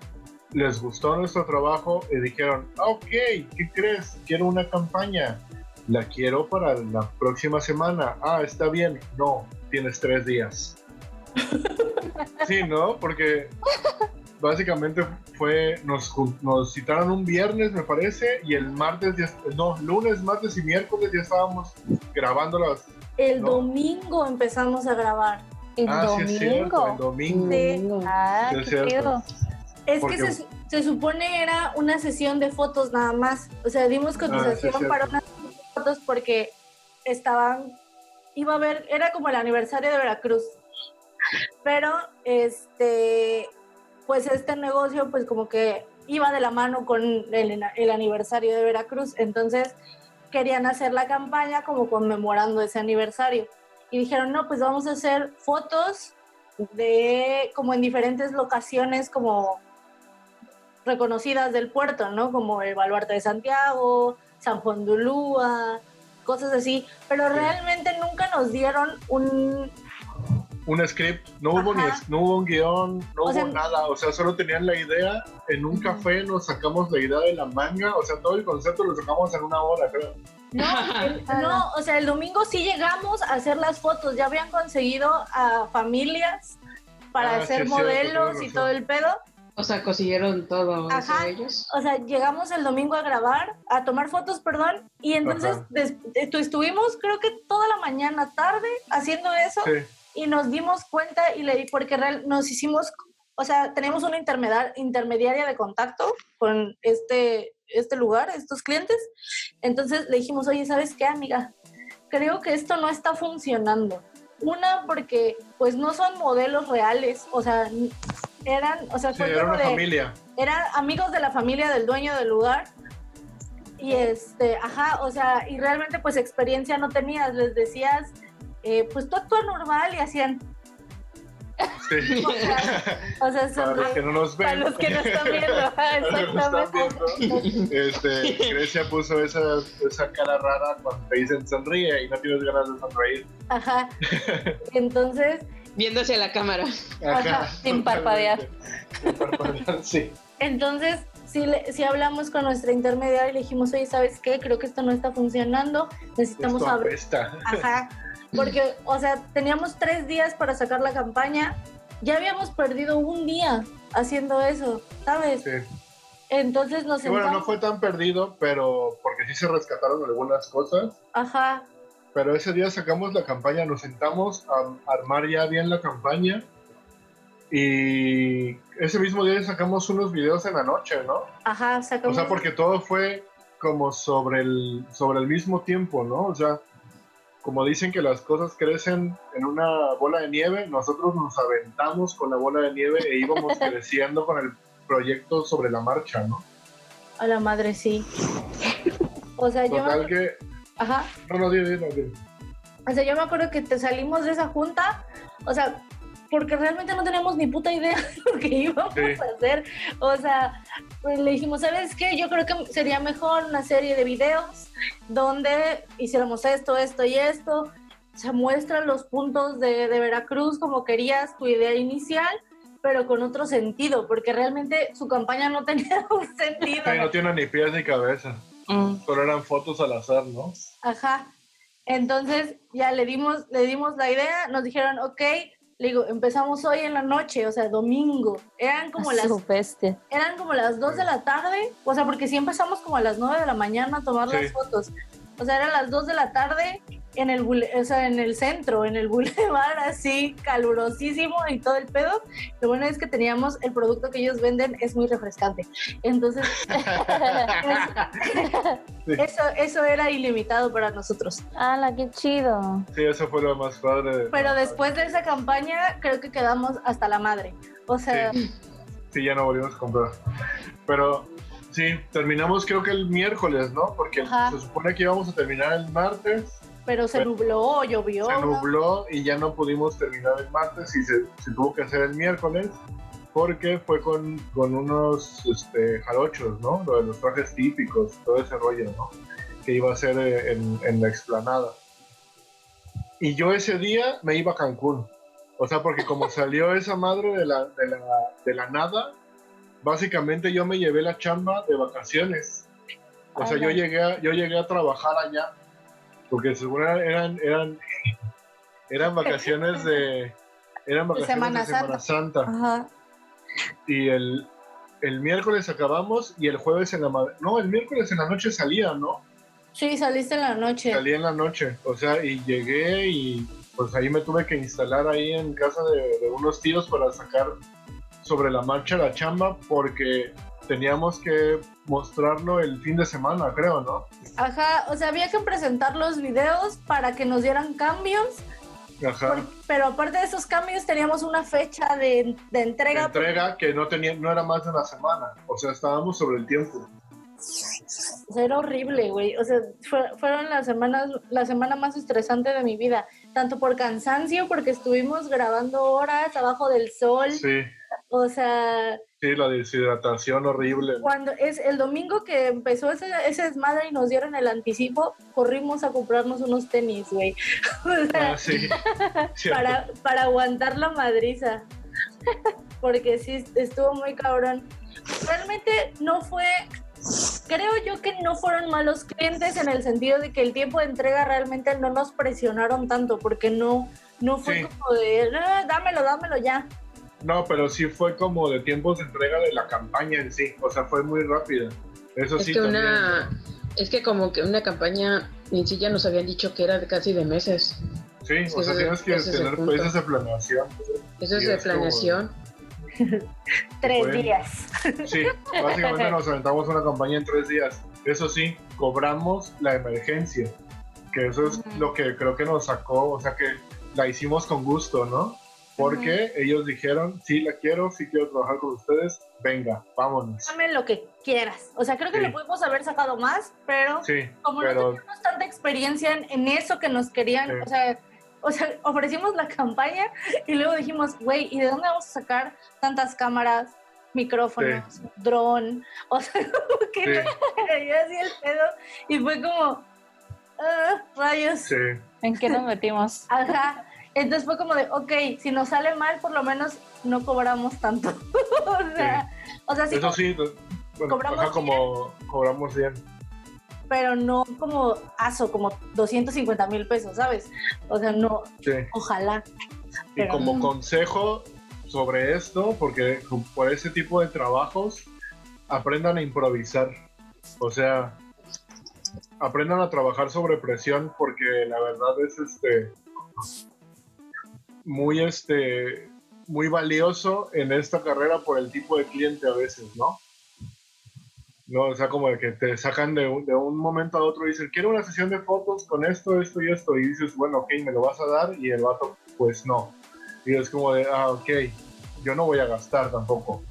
Speaker 3: les gustó nuestro trabajo y dijeron, ah, ok, ¿qué crees? Quiero una campaña. la quiero para la próxima semana. Ah, está bien. No, tienes tres días. Sí, ¿no? Porque básicamente fue, nos, nos citaron un viernes, me parece, y el martes, ya, no, lunes, martes y miércoles ya estábamos grabando las...
Speaker 4: El domingo empezamos a grabar.
Speaker 2: El
Speaker 3: ah,
Speaker 2: domingo.
Speaker 3: sí, es cierto, el domingo.
Speaker 4: Sí.
Speaker 2: Ah,
Speaker 3: Sí, es
Speaker 2: qué
Speaker 3: cierto.
Speaker 2: chido.
Speaker 4: Es
Speaker 3: Porque-
Speaker 4: que se, se supone era una sesión de fotos nada más. O sea, dimos cotización
Speaker 3: Ah, sí,
Speaker 4: para unas fotos porque estaban, iba a haber, era como el aniversario de Veracruz. Pero, este, pues este negocio, pues como que iba de la mano con el, el aniversario de Veracruz. Entonces, querían hacer la campaña como conmemorando ese aniversario. Y dijeron, no, pues vamos a hacer fotos de como en diferentes locaciones como reconocidas del puerto, ¿no? Como el Baluarte de Santiago, San Juan de Ulúa, cosas así, pero realmente nunca nos dieron un
Speaker 3: Un script, no hubo, ni, no hubo un guion, no
Speaker 4: O
Speaker 3: hubo
Speaker 4: sea,
Speaker 3: nada, o sea, solo tenían la idea, en un café nos sacamos la idea de la manga, o sea, todo el concepto lo sacamos en una hora, creo.
Speaker 4: no, el- no, o sea, el domingo sí llegamos a hacer las fotos, ya habían conseguido a familias para
Speaker 3: Ah,
Speaker 4: hacer modelos y todo el pedo.
Speaker 1: O sea, consiguieron todo eso
Speaker 4: Ajá.
Speaker 1: ellos.
Speaker 4: O sea, llegamos el domingo a grabar, a tomar fotos, perdón, y entonces des- estu- estuvimos creo que toda la mañana tarde haciendo eso
Speaker 3: Sí,
Speaker 4: y nos dimos cuenta y le porque real, nos hicimos, o sea, tenemos una intermediar- intermediaria de contacto con este, este lugar, estos clientes. Entonces le dijimos, oye, ¿sabes qué, amiga? Creo que esto no está funcionando. Una, porque pues no son modelos reales, o sea, eran, o sea,
Speaker 3: sí,
Speaker 4: fue
Speaker 3: era una
Speaker 4: de,
Speaker 3: familia.
Speaker 4: eran amigos de la familia del dueño del lugar. Y este, ajá, o sea, y realmente pues experiencia no tenías, les decías, eh, pues tú actúas normal y hacían,
Speaker 3: Sí.
Speaker 4: o sea, o sea,
Speaker 3: Para los que no nos ven.
Speaker 2: Para los que no están viendo, exactamente.
Speaker 3: este, Grecia puso esa, esa cara rara cuando te dicen sonríe y no tienes ganas de sonreír.
Speaker 4: Ajá. Entonces,
Speaker 1: Viendo hacia la cámara.
Speaker 4: Ajá,
Speaker 2: sin parpadear.
Speaker 3: Sin parpadear, sí.
Speaker 4: entonces sí, le- sí hablamos con nuestra intermediaria y le dijimos, oye, ¿sabes qué? Creo que esto no está funcionando, necesitamos abrir. Ajá. Porque, o sea, teníamos tres días para sacar la campaña. Ya habíamos perdido un día haciendo eso, ¿sabes?
Speaker 3: Sí.
Speaker 4: Entonces nos
Speaker 3: Y bueno, no fue tan perdido, pero porque sí se rescataron algunas cosas.
Speaker 4: Ajá.
Speaker 3: Pero ese día sacamos la campaña, nos sentamos a armar ya bien la campaña. Y ese mismo día sacamos unos videos en la noche, ¿no?
Speaker 4: Ajá,
Speaker 3: O
Speaker 4: sacamos.
Speaker 3: sea, porque todo fue como sobre el, sobre el mismo tiempo, ¿no? O sea, como dicen que las cosas crecen en una bola de nieve, nosotros nos aventamos con la bola de nieve e íbamos creciendo con el proyecto sobre la marcha, ¿no?
Speaker 4: A la madre, sí. O sea, yo
Speaker 3: Total
Speaker 4: me,
Speaker 3: que...
Speaker 4: ajá.
Speaker 3: No, no.
Speaker 4: O sea, yo me acuerdo que te salimos de esa junta, o sea, porque realmente no teníamos ni puta idea de lo que íbamos
Speaker 3: Sí.
Speaker 4: a hacer. O sea, pues le dijimos, ¿sabes qué? Yo creo que sería mejor una serie de videos donde hiciéramos esto, esto y esto. Se muestran los puntos de, de Veracruz como querías tu idea inicial, pero con otro sentido, porque realmente su campaña no tenía un sentido.
Speaker 3: Sí, no tiene ni pies ni cabeza.
Speaker 1: Mm.
Speaker 3: Solo eran fotos al azar, ¿no?
Speaker 4: Ajá. Entonces ya le dimos, le dimos la idea, nos dijeron, ok, le digo, empezamos hoy en la noche, o sea, domingo. Eran como las,
Speaker 2: Su bestia.
Speaker 4: eran como las 2 de la tarde, o sea, porque sí empezamos como a las 9 de la mañana a tomar
Speaker 3: Sí.
Speaker 4: las fotos. O sea, eran las 2 de la tarde en el, bule- o sea, en el centro, en el bulevar, así, calurosísimo y todo el pedo. Lo bueno es que teníamos el producto que ellos venden, es muy refrescante. Entonces, eso, eso era ilimitado para nosotros.
Speaker 2: ¡Hala, qué chido!
Speaker 3: Sí, eso fue lo más padre.
Speaker 4: Pero después de esa campaña, creo que quedamos hasta la madre. O sea,
Speaker 3: Sí. Sí, ya no volvimos a comprar. Pero sí, terminamos creo que el miércoles, ¿no? Porque
Speaker 4: Ajá.
Speaker 3: se supone que íbamos a terminar el martes,
Speaker 4: pero se
Speaker 3: Bueno,
Speaker 4: nubló, llovió.
Speaker 3: se nubló y ya no pudimos terminar el martes y se, se tuvo que hacer el miércoles porque fue con, con unos este, jarochos, ¿no? Lo de los trajes típicos, todo ese rollo, ¿no? Que iba a ser eh, en, en la explanada. Y yo ese día me iba a Cancún. O sea, porque como salió esa madre de la, de la, de la nada, básicamente yo me llevé la chamba de vacaciones. O sea, yo llegué, a, yo llegué a trabajar allá porque seguro eran, eran, eran vacaciones de, eran vacaciones
Speaker 4: Semana
Speaker 3: de Semana Santa.
Speaker 4: Ajá.
Speaker 3: Y el, el miércoles acabamos y el jueves en la no, el miércoles en la noche salía, ¿no?
Speaker 4: Sí, saliste en la noche.
Speaker 3: Salí en la noche, o sea, y llegué y pues ahí me tuve que instalar ahí en casa de, de unos tíos para sacar sobre la marcha la chamba porque teníamos que mostrarlo el fin de semana, creo, ¿no?
Speaker 4: Ajá, o sea, había que presentar los videos para que nos dieran cambios,
Speaker 3: Ajá.
Speaker 4: por- pero aparte de esos cambios teníamos una fecha de, de entrega.
Speaker 3: Entrega que no tenía, no era más de una semana, o sea, estábamos sobre el tiempo.
Speaker 4: O sea, era horrible, güey. O sea, fue- fueron las semanas, la semana más estresante de mi vida, tanto por cansancio, porque estuvimos grabando horas abajo del sol.
Speaker 3: Sí,
Speaker 4: O sea,
Speaker 3: sí, la deshidratación horrible.
Speaker 4: cuando es el domingo que empezó ese, ese desmadre y nos dieron el anticipo, corrimos a comprarnos unos tenis, güey. O sea,
Speaker 3: Ah, sí.
Speaker 4: Para, para aguantar la madriza. Porque sí, estuvo muy cabrón. Realmente no fue, creo yo que no fueron malos clientes en el sentido de que el tiempo de entrega realmente no nos presionaron tanto, porque no, no fue
Speaker 3: Sí.
Speaker 4: como de, "Ah, dámelo, dámelo ya.
Speaker 3: No, pero sí fue como de tiempos de entrega de la campaña en sí, o sea, fue muy rápida. Eso
Speaker 1: Es
Speaker 3: sí
Speaker 1: que
Speaker 3: también.
Speaker 1: una, es que como que una campaña en sí ya nos habían dicho que era de casi de meses.
Speaker 3: Sí, o sea,
Speaker 1: es-
Speaker 3: tienes que tener países de planeación.
Speaker 1: Eso es de planeación.
Speaker 4: Tres
Speaker 3: Bueno.
Speaker 4: días.
Speaker 3: Sí, básicamente nos aventamos una campaña en tres días. Eso sí, cobramos la emergencia, que eso es lo que creo que nos sacó, o sea que la hicimos con gusto, ¿no? Porque ellos dijeron, sí la quiero, sí quiero trabajar con ustedes, venga, vámonos.
Speaker 4: Dame lo que quieras. O sea, creo que
Speaker 3: Sí.
Speaker 4: le pudimos haber sacado más, pero
Speaker 3: Sí,
Speaker 4: como no
Speaker 3: pero
Speaker 4: teníamos tanta experiencia en, en eso que nos querían,
Speaker 3: Sí.
Speaker 4: o sea, o sea, ofrecimos la campaña y luego dijimos, güey, ¿y de dónde vamos a sacar tantas cámaras, micrófonos, dron? O sea, como que
Speaker 3: sí,
Speaker 4: yo el pedo y fue como, ah, rayos,
Speaker 3: sí,
Speaker 2: ¿En qué nos metimos?
Speaker 4: ajá. Entonces fue como de, ok, si nos sale mal, por lo menos no cobramos tanto. o sea, o sea, sí,
Speaker 3: eso sí, bueno,
Speaker 4: cobramos
Speaker 3: como cobramos bien.
Speaker 4: pero no como aso, como 250 mil pesos, ¿sabes? O sea, no,
Speaker 3: Sí.
Speaker 4: ojalá.
Speaker 3: Y
Speaker 4: Pero-
Speaker 3: como consejo sobre esto, porque por ese tipo de trabajos, aprendan a improvisar. O sea, aprendan a trabajar sobre presión, porque la verdad es este muy este muy valioso en esta carrera por el tipo de cliente a veces, ¿no? No, o sea, como de que te sacan de un, de un momento a otro y dicen, quiero una sesión de fotos con esto, esto y esto, y dices, bueno, ok, me lo vas a dar, y el vato, pues no. Y es como de, ah, ok, yo no voy a gastar tampoco.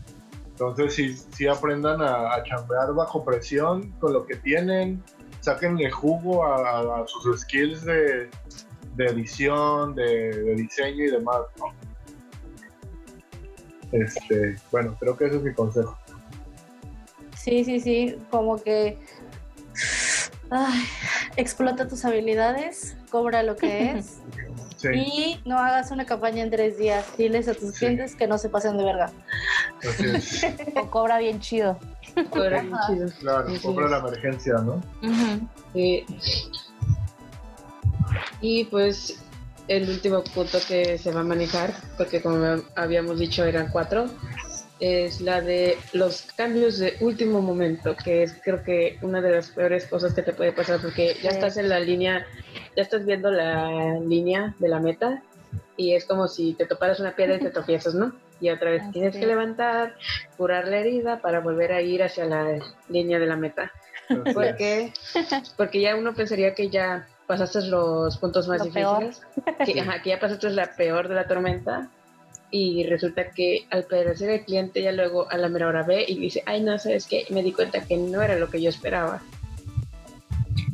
Speaker 3: Entonces, sí, sí aprendan a, a chambear bajo presión con lo que tienen, sáquenle jugo a, a- a sus skills de, de edición, de, de diseño y demás, ¿no? Este, bueno, creo que ese es mi consejo.
Speaker 4: Sí, sí, sí, como que ay, explota tus habilidades, cobra lo que es
Speaker 3: Sí,
Speaker 4: y no hagas una campaña en tres días. Diles a tus
Speaker 3: Sí.
Speaker 4: clientes que no se pasen de verga.
Speaker 3: así es.
Speaker 2: O cobra bien chido.
Speaker 1: Cobra bien chido.
Speaker 3: Claro,
Speaker 1: es.
Speaker 3: la emergencia, ¿no?
Speaker 1: Sí. Y pues el último punto que se va a manejar, porque como habíamos dicho eran cuatro, es la de los cambios de último momento, que es creo que una de las peores cosas que te puede pasar, porque ya estás en la línea, ya estás viendo la línea de la meta y es como si te toparas una piedra y te tropiezas, ¿no? Y otra vez
Speaker 2: Así
Speaker 1: tienes que levantar, curar la herida para volver a ir hacia la línea de la meta. Porque, porque ya uno pensaría que ya pasaste los puntos más
Speaker 2: Lo peor.
Speaker 1: difíciles, que, ajá, que ya pasaste la peor de la tormenta y resulta que al parecer el cliente ya luego a la mera hora ve y dice, ay no, sabes qué, me di cuenta que no era lo que yo esperaba.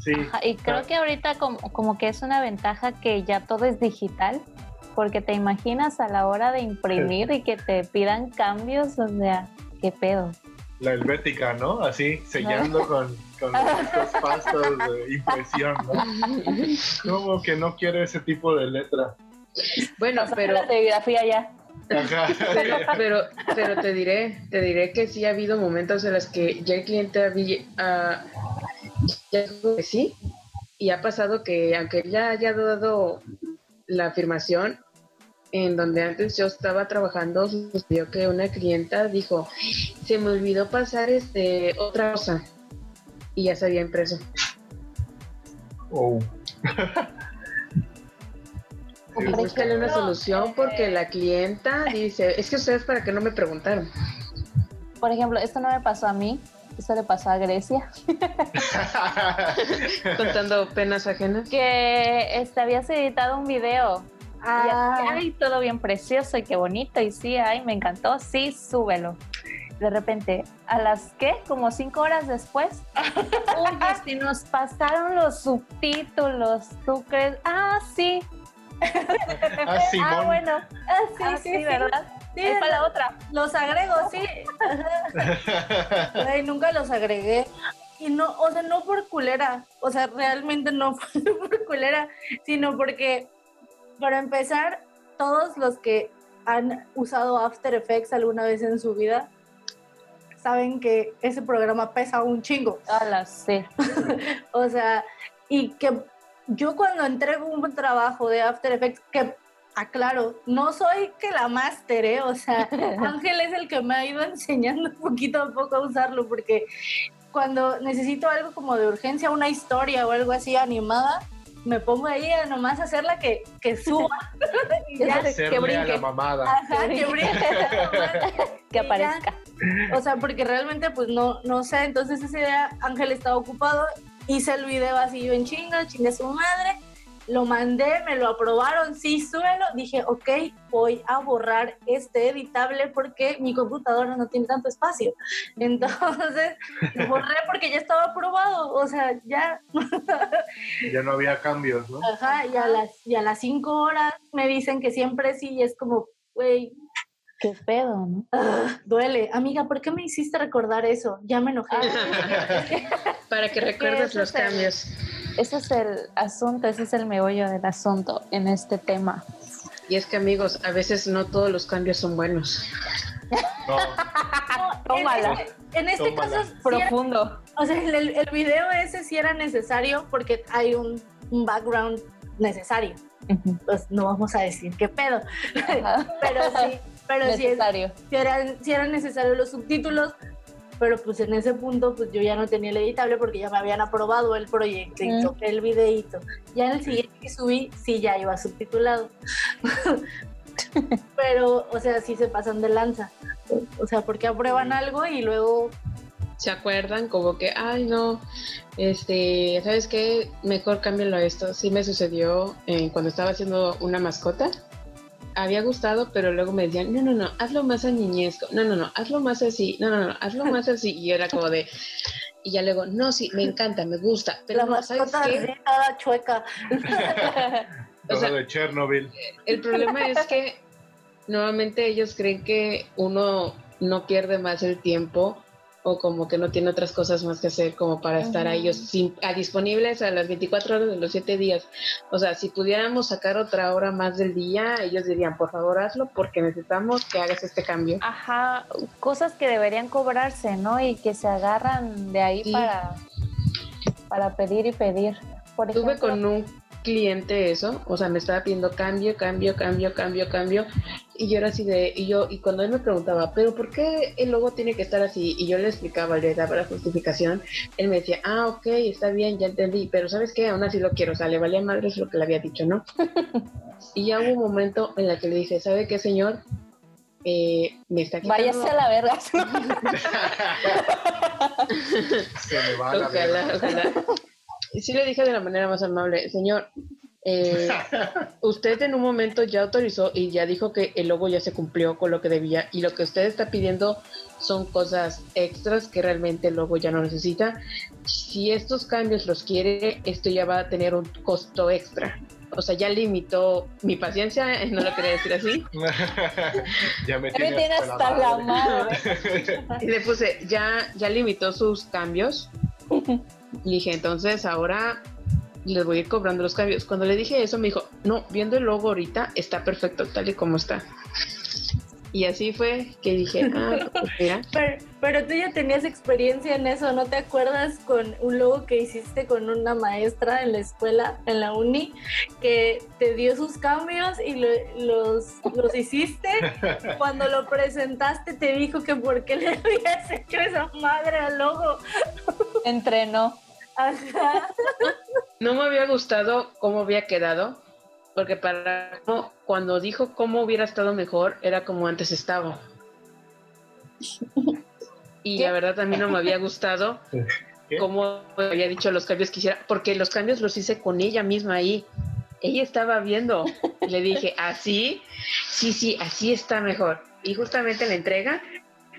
Speaker 3: Sí,
Speaker 2: Ajá, Y creo que ahorita como, como que es una ventaja que ya todo es digital, porque te imaginas a la hora de imprimir y que te pidan cambios, o sea, qué pedo.
Speaker 3: La helvética, ¿no? Así, sellando con, con estos pastos de impresión, ¿no? Como que no quiere ese tipo de letra.
Speaker 1: Bueno, pero,
Speaker 2: la serigrafía ya.
Speaker 3: Ajá.
Speaker 1: pero, pero, pero te diré, te diré que sí ha habido momentos en los que ya el cliente había, ah, ya dijo que sí Y ha pasado que, aunque ya haya dado la afirmación, en donde antes yo estaba trabajando, sucedió que una clienta dijo, se me olvidó pasar este otra cosa. Y ya se había impreso.
Speaker 3: Oh.
Speaker 1: Búscale una solución porque la clienta dice, es que ustedes para qué no me preguntaron.
Speaker 2: Por ejemplo, esto no me pasó a mí, esto le pasó a Grecia.
Speaker 1: Contando penas ajenas.
Speaker 2: Que este, habías editado un video.
Speaker 4: Ah.
Speaker 2: Y ay, todo bien precioso y qué bonito. Y sí, ay, me encantó. Sí, súbelo. De repente, a las que, como cinco horas después, oye, si nos pasaron los subtítulos, ¿tú crees? Ah, sí.
Speaker 3: Ah.
Speaker 2: Ah, bueno.
Speaker 4: Ah, sí,
Speaker 2: Ah,
Speaker 4: sí,
Speaker 2: sí. ¿verdad?
Speaker 4: Sí,
Speaker 2: Ahí para la otra.
Speaker 4: Los agrego, sí. Güey, nunca los agregué. Y no, o sea, no por culera. O sea, realmente no fue por culera, sino porque, para empezar, todos los que han usado After Effects alguna vez en su vida saben que ese programa pesa un chingo.
Speaker 2: A las sí.
Speaker 4: O sea, y que yo cuando entrego un trabajo de After Effects, que aclaro, no soy que la máster, ¿eh? O sea, Ángel es el que me ha ido enseñando poquito a poco a usarlo, porque cuando necesito algo como de urgencia, una historia o algo así animada, me pongo ahí a nomás hacerla que, que suba. y ya,
Speaker 3: a
Speaker 2: brinque.
Speaker 3: la mamada.
Speaker 4: ajá, que brinque.
Speaker 2: Que
Speaker 4: ya.
Speaker 2: aparezca.
Speaker 4: O sea, porque realmente pues no, no sé, entonces ese día Ángel estaba ocupado, hice el video así yo en chinga, chingue su madre, lo mandé, me lo aprobaron, sí, suelo, dije, ok, voy a borrar este editable porque mi computadora no tiene tanto espacio. Entonces, lo borré porque ya estaba aprobado, o sea, ya,
Speaker 3: Ya no había cambios, ¿no?
Speaker 4: ajá, y a las, y a las cinco horas me dicen que siempre sí, y es como, güey,
Speaker 2: Qué pedo, ¿no?
Speaker 4: ah, duele. Amiga, ¿por qué me hiciste recordar eso? Ya me enojé.
Speaker 1: Para que recuerdes los
Speaker 2: es el-
Speaker 1: cambios.
Speaker 2: Ese es el asunto, ese es el meollo del asunto en este tema.
Speaker 1: Y es que amigos, a veces no todos los cambios son buenos.
Speaker 3: No,
Speaker 4: No,
Speaker 2: Tómala.
Speaker 4: En este, en este
Speaker 3: Tómala.
Speaker 4: caso, era-
Speaker 2: Profundo.
Speaker 4: o sea, el, el video ese sí era necesario porque hay un, un background necesario.
Speaker 2: Ujú.
Speaker 4: Pues no vamos a decir qué pedo, pero sí, pero
Speaker 2: Necesario.
Speaker 4: sí eran, sí eran necesarios los subtítulos, pero pues en ese punto pues yo ya no tenía el editable porque ya me habían aprobado el proyecto,
Speaker 2: Mm.
Speaker 4: el videito. Ya en el siguiente que subí sí ya iba subtitulado. pero, o sea, sí se pasan de lanza. O sea, porque aprueban algo y luego
Speaker 1: ¿Se acuerdan? Como que, ay no, este, ¿sabes qué? Mejor cámbialo a esto. Sí me sucedió eh, cuando estaba haciendo una mascota. Había gustado, pero luego me decían, no, no, no, hazlo más añeñesco. No, no, no, hazlo más así. No, no, no, hazlo más así. Y yo era como de, y ya luego, no, sí, me encanta, me gusta. Pero
Speaker 4: la
Speaker 1: no, ¿sabes qué?
Speaker 4: toda chueca.
Speaker 1: O
Speaker 3: todo
Speaker 1: sea-
Speaker 3: de Chernobyl.
Speaker 1: El problema es que nuevamente ellos creen que uno no pierde más el tiempo o como que no tiene otras cosas más que hacer como para estar a ellos sin- a disponibles a las 24 horas de los 7 días. O sea, si pudiéramos sacar otra hora más del día, ellos dirían, por favor hazlo porque necesitamos que hagas este cambio.
Speaker 2: Ajá, cosas que deberían cobrarse, ¿no? Y que se agarran de ahí
Speaker 1: Sí.
Speaker 2: para, para pedir y pedir. Por
Speaker 1: Tuve
Speaker 2: ejemplo,
Speaker 1: con un cliente eso, o sea, me estaba pidiendo cambio, cambio, cambio, cambio, cambio, y yo era así de, y yo, y cuando él me preguntaba, pero ¿por qué el logo tiene que estar así? Y yo le explicaba, le daba la justificación, él me decía, ah, ok, está bien, ya entendí, pero ¿sabes qué? Aún así lo quiero, o sea, le valía madres lo que le había dicho, ¿no? y ya hubo un momento en el que le dije, ¿sabe qué, señor? Eh, me está quitando...
Speaker 2: váyase a la verga.
Speaker 3: Se me va a la
Speaker 1: Ojalá,
Speaker 3: verga.
Speaker 1: ojalá. Sí le dije de la manera más amable, señor, eh, usted en un momento ya autorizó y ya dijo que el logo ya se cumplió con lo que debía y lo que usted está pidiendo son cosas extras que realmente el logo ya no necesita. Si estos cambios los quiere, esto ya va a tener un costo extra. O sea, ya limitó mi paciencia, no lo quería decir así.
Speaker 3: ya me
Speaker 2: Ya me tiene
Speaker 3: hasta
Speaker 2: hasta la madre.
Speaker 1: Y le puse, ya, ya limitó sus cambios. Dije, entonces ahora les voy a ir cobrando los cambios. Cuando le dije eso, me dijo, no, viendo el logo ahorita está perfecto, tal y como está. Y así fue que dije, ah, pues
Speaker 4: Pero, pero, tú ya tenías experiencia en eso, ¿no te acuerdas con un logo que hiciste con una maestra en la escuela, en la uni, que te dio sus cambios y los, los hiciste? Cuando lo presentaste te dijo que por qué le habías hecho esa madre al logo.
Speaker 2: Entrenó.
Speaker 1: No me había gustado cómo había quedado, porque para cuando dijo cómo hubiera estado mejor, era como antes estaba. Y la verdad a mí no me había gustado cómo había dicho los cambios que hiciera, porque los cambios los hice con ella misma ahí. Ella estaba viendo. Le dije, ¿así? Sí, sí, así está mejor. Y justamente en la entrega,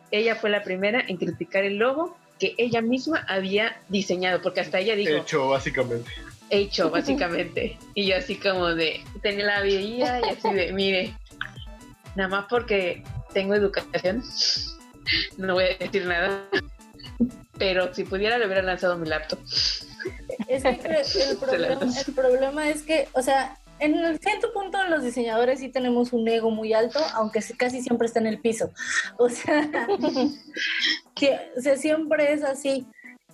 Speaker 1: ella fue la primera en criticar el logo que ella misma había diseñado, porque hasta ella dijo...
Speaker 3: Hecho, básicamente.
Speaker 1: Hecho, básicamente. y yo así como de, tenía la veía y así de, mire, nada más porque tengo educación, no voy a decir nada, pero si pudiera le hubiera lanzado mi laptop.
Speaker 4: Es que el problema, el problema es que, o sea, en cierto punto los diseñadores sí tenemos un ego muy alto, aunque casi siempre está en el piso. O sea, siempre es así.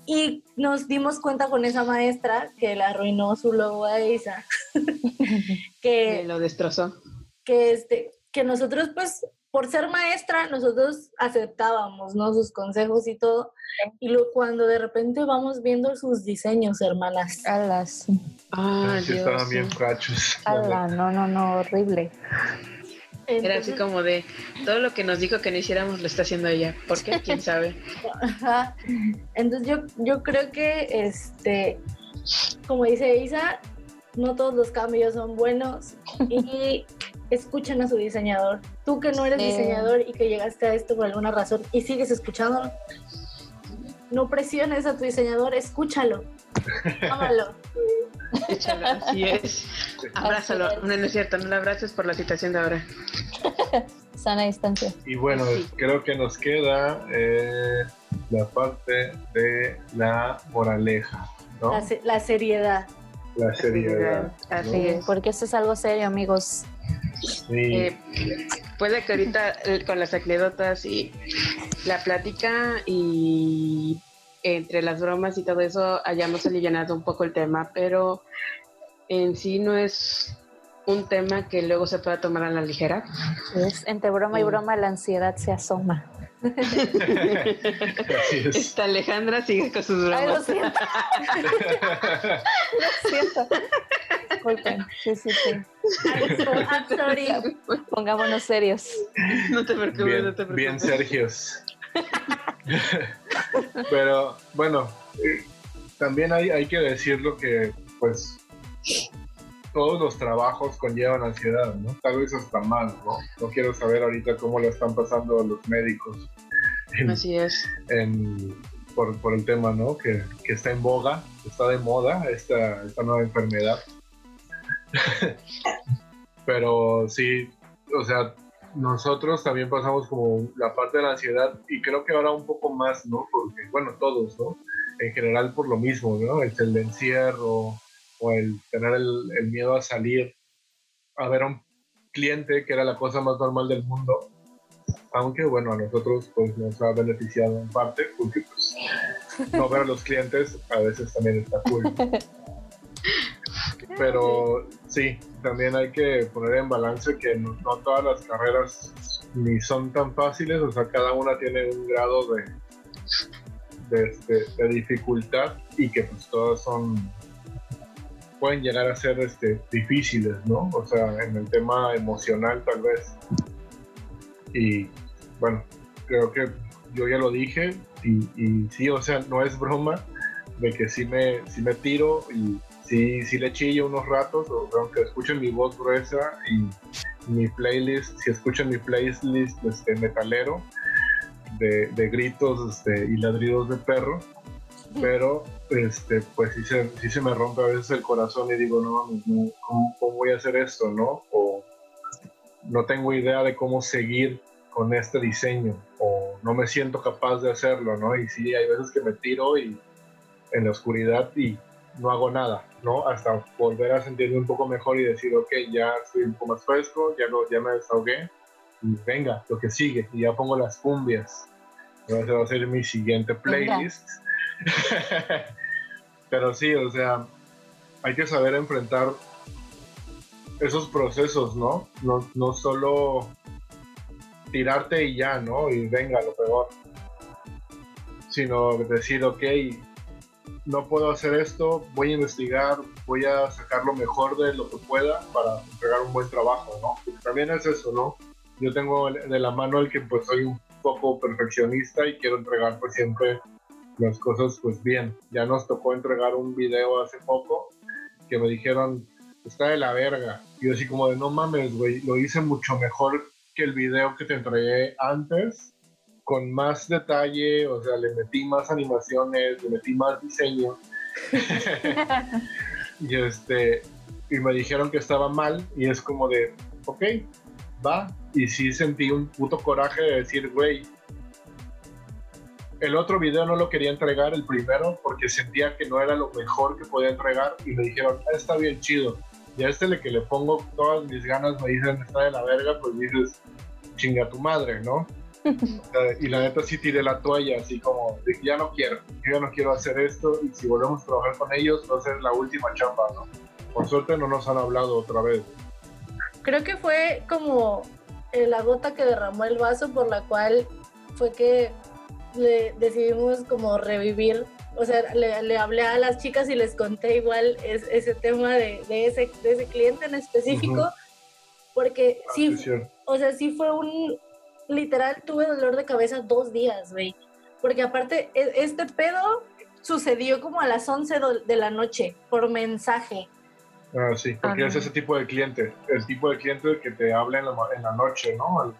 Speaker 4: Y nos dimos cuenta con esa maestra que le arruinó su logo a Isa.
Speaker 1: que lo destrozó.
Speaker 4: Que, este, que nosotros, pues, por ser maestra, nosotros aceptábamos, ¿no? Sus consejos y todo. Y luego cuando de repente vamos viendo sus diseños, hermanas.
Speaker 2: Alas.
Speaker 3: Ah, sí, estaban bien cachos.
Speaker 2: no, no, no, horrible.
Speaker 1: Era así como de todo lo que nos dijo que no hiciéramos lo está haciendo ella. ¿Por qué? ¿Quién sabe?
Speaker 4: Entonces yo, yo creo que este, como dice Isa, no todos los cambios son buenos y escuchen a su diseñador. Tú que no eres diseñador y que llegaste a esto por alguna razón y sigues escuchando, no presiones a tu diseñador, escúchalo, ámalo.
Speaker 1: Escúchalo, así es. Abrázalo. No, no es cierto, no lo abraces por la situación de ahora.
Speaker 2: Sana distancia.
Speaker 3: Y bueno, creo que nos queda eh, la parte de la moraleja, ¿no?
Speaker 4: La, seriedad.
Speaker 3: La seriedad.
Speaker 2: Así es, porque esto es algo serio, amigos.
Speaker 1: Eh, puede que ahorita eh, con las anécdotas y la plática y entre las bromas y todo eso hayamos aliviado un poco el tema, pero en sí no es un tema que luego se pueda tomar a la ligera.
Speaker 2: entre broma y broma la ansiedad se asoma.
Speaker 1: Esta Alejandra sigue con sus bromas. Ay, lo siento.
Speaker 2: lo siento. Disculpen. Sí, sí, sí. sorry. Pongámonos serios.
Speaker 1: No te preocupes,
Speaker 3: bien,
Speaker 1: no te preocupes.
Speaker 3: Bien, Sergios. Pero bueno, también hay, hay que decirlo que pues todos los trabajos conllevan ansiedad, ¿no? Tal vez hasta más, ¿no? No quiero saber ahorita cómo lo están pasando los médicos.
Speaker 1: Así es.
Speaker 3: por, por, el tema, ¿no? Que, que, está en boga, está de moda esta, esta nueva enfermedad. Pero sí, o sea, nosotros también pasamos como la parte de la ansiedad y creo que ahora un poco más, ¿no? Porque, bueno, todos, ¿no? En general por lo mismo, ¿no? El encierro, o el tener el, miedo a salir a ver a un cliente, que era la cosa más normal del mundo. Aunque bueno, a nosotros pues nos ha beneficiado en parte, porque pues no ver a los clientes a veces también está cool. Pero sí, también hay que poner en balance que no, todas las carreras ni son tan fáciles, o sea, cada una tiene un grado de, de, este, de dificultad y que pues todas son pueden llegar a ser este, difíciles, ¿no? O sea, en el tema emocional tal vez. Y bueno, creo que yo ya lo dije y, sí, o sea, no es broma de que sí me, sí me tiro y sí, sí le chillo unos ratos, aunque escuchen mi voz gruesa y mi playlist, si escuchan mi playlist este, metalero de, de gritos este, y ladridos de perro, pero este, pues sí se, sí se me rompe a veces el corazón y digo, no, ¿cómo, voy a hacer esto, no? O no tengo idea de cómo seguir con este diseño, o no me siento capaz de hacerlo, ¿no? Y sí, hay veces que me tiro y en la oscuridad y no hago nada, ¿no? Hasta volver a sentirme un poco mejor y decir, ok, ya estoy un poco más fresco, ya, no, ya me desahogué y venga, lo que sigue, y ya pongo las cumbias. Ese va a ser mi siguiente playlist. Pero sí, o sea, hay que saber enfrentar esos procesos, ¿no? No, no solo tirarte y ya, ¿no? Y venga, lo peor. Sino decir, ok, no puedo hacer esto, voy a investigar, voy a sacar lo mejor de lo que pueda para entregar un buen trabajo, ¿no? también es eso, ¿no? Yo tengo de la mano el que pues soy un poco perfeccionista y quiero entregar pues siempre las cosas pues bien. Ya nos tocó entregar un video hace poco que me dijeron, está de la verga. Y yo así como de, no mames, güey, lo hice mucho mejor que el video que te entregué antes, con más detalle, o sea, le metí más animaciones, le metí más diseño. y este, y me dijeron que estaba mal y es como de, ok, va. Y sí sentí un puto coraje de decir, güey, el otro video no lo quería entregar, el primero, porque sentía que no era lo mejor que podía entregar y me dijeron, ah, está bien chido. Y a este le que le pongo todas mis ganas me dicen, está de la verga, pues dices, chinga tu madre, ¿no? y la neta sí tiré la toalla, así como, de que ya no quiero, yo ya no quiero hacer esto y si volvemos a trabajar con ellos va a ser la última chamba, ¿no? Por suerte no nos han hablado otra vez.
Speaker 4: Creo que fue como eh, la gota que derramó el vaso por la cual fue que le decidimos como revivir, o sea, le, hablé a las chicas y les conté igual ese tema de, ese, de ese cliente en específico, porque ah, sí, o sea, sí fue un, literal, tuve dolor de cabeza dos días, güey, porque aparte, e, este pedo sucedió como a las 11 de la noche, por mensaje.
Speaker 3: Ah, sí, porque es ese tipo de cliente, el tipo de cliente que te habla en la, en la noche, ¿no?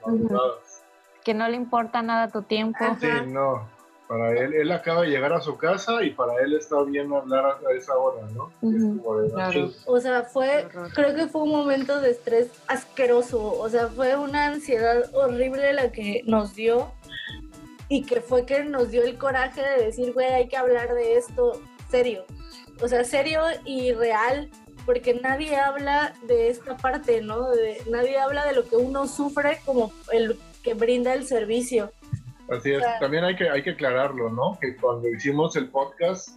Speaker 2: Que no le importa nada tu tiempo.
Speaker 3: Sí, no. Para él, él acaba de llegar a su casa y para él está bien hablar a esa hora, ¿no?
Speaker 4: O sea, fue, creo que fue un momento de estrés asqueroso, o sea, fue una ansiedad horrible la que nos dio y que fue que nos dio el coraje de decir, güey, hay que hablar de esto serio, o sea, serio y real, porque nadie habla de esta parte, ¿no? De, nadie habla de lo que uno sufre como el que brinda el servicio.
Speaker 3: Así es, también hay que, hay que aclararlo, ¿no? Que cuando hicimos el podcast,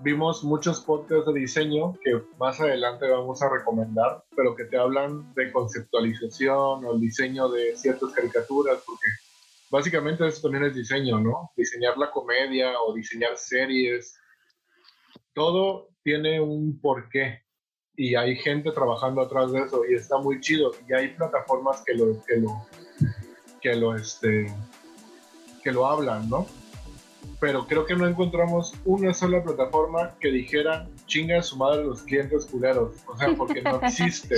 Speaker 3: vimos muchos podcasts de diseño que más adelante vamos a recomendar, pero que te hablan de conceptualización o el diseño de ciertas caricaturas, porque básicamente eso también es diseño, ¿no? Diseñar la comedia o diseñar series, todo tiene un porqué y hay gente trabajando atrás de eso y está muy chido y hay plataformas que lo, que lo que lo, este, que lo hablan, ¿no? Pero creo que no encontramos una sola plataforma que dijera chinga a su madre los clientes culeros. O sea, porque no existe.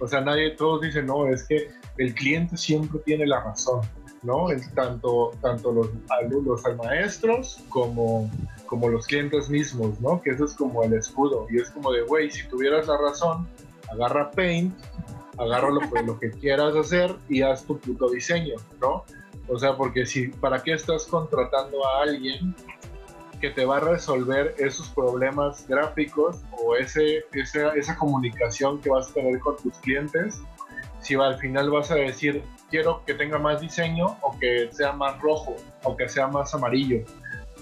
Speaker 3: O sea, nadie, todos dicen, no, es que el cliente siempre tiene la razón, ¿no? tanto, tanto los alumnos, los maestros, como, como los clientes mismos, ¿no? Que eso es como el escudo. Y es como de, güey, si tuvieras la razón, agarra Paint agárralo por lo que quieras hacer y haz tu puto diseño, ¿no? O sea, porque si, ¿para qué estás contratando a alguien que te va a resolver esos problemas gráficos o ese, esa, esa comunicación que vas a tener con tus clientes? Si al final vas a decir, quiero que tenga más diseño o que sea más rojo o que sea más amarillo.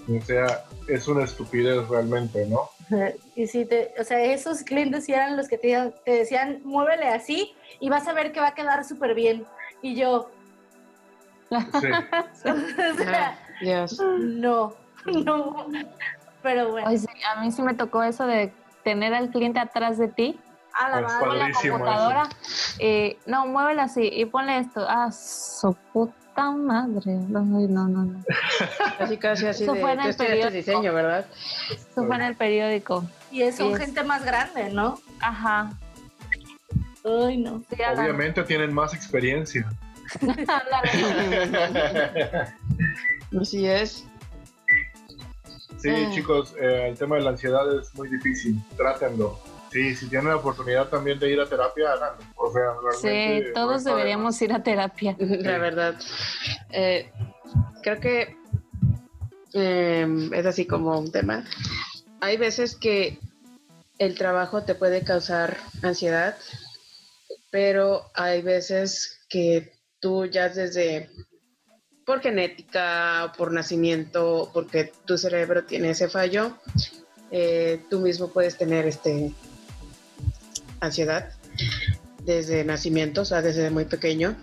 Speaker 3: O sea, es una estupidez realmente, ¿no?
Speaker 4: Y si te, o sea, esos clientes eran los que te, te decían, muévele así y vas a ver que va a quedar súper bien. Y yo, sí. no, no, pero bueno.
Speaker 2: a mí sí me tocó eso de tener al cliente atrás de ti. A la, la computadora. Eh, no, muévela así y ponle esto. Ah, su puta madre. No, no, no.
Speaker 1: Casi, casi así Eso de, fue en el periódico. diseño, ¿verdad?
Speaker 2: Eso fue en el periódico.
Speaker 4: Y es son gente más grande, ¿no?
Speaker 2: Ajá.
Speaker 4: Ay, no.
Speaker 3: Obviamente tienen más experiencia.
Speaker 1: Así es.
Speaker 3: Sí, ah. chicos, eh, el tema de la ansiedad es muy difícil. Trátenlo. Sí, si tienen la oportunidad también de ir a terapia, háganlo. O sea,
Speaker 2: sí, todos deberíamos ir a terapia.
Speaker 1: La verdad. Eh, creo que em, es así como un tema. Hay veces que el trabajo te puede causar ansiedad pero hay veces que tú ya desde por genética, por nacimiento, porque tu cerebro tiene ese fallo, eh, tú mismo puedes tener este ansiedad desde nacimiento, o sea, desde muy pequeño.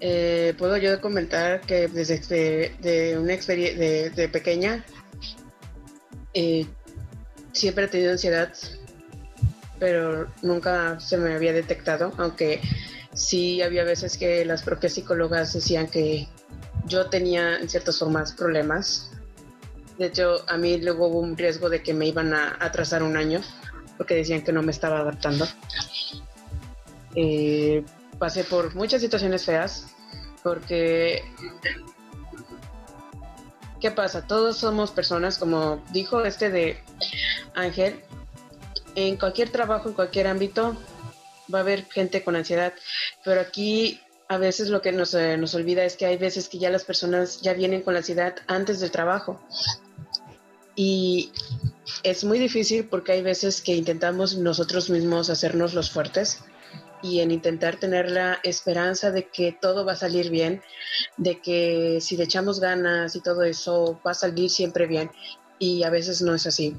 Speaker 1: Eh, puedo yo comentar que desde de una experiencia de, pequeña eh, siempre he tenido ansiedad, pero nunca se me había detectado, aunque sí había veces que las propias psicólogas decían que yo tenía en ciertas formas problemas. De hecho, a mí luego hubo un riesgo de que me iban a atrasar un año porque decían que no me estaba adaptando. Eh, pasé por muchas situaciones feas porque ¿qué pasa? Todos somos personas, como dijo este de Ángel, en cualquier trabajo, en cualquier ámbito, va a haber gente con ansiedad, pero aquí a veces lo que nos, eh, nos olvida es que hay veces que ya las personas ya vienen con la ansiedad antes del trabajo. Y es muy difícil porque hay veces que intentamos nosotros mismos hacernos los fuertes y en intentar tener la esperanza de que todo va a salir bien, de que si le echamos ganas y todo eso va a salir siempre bien. Y a veces no es así.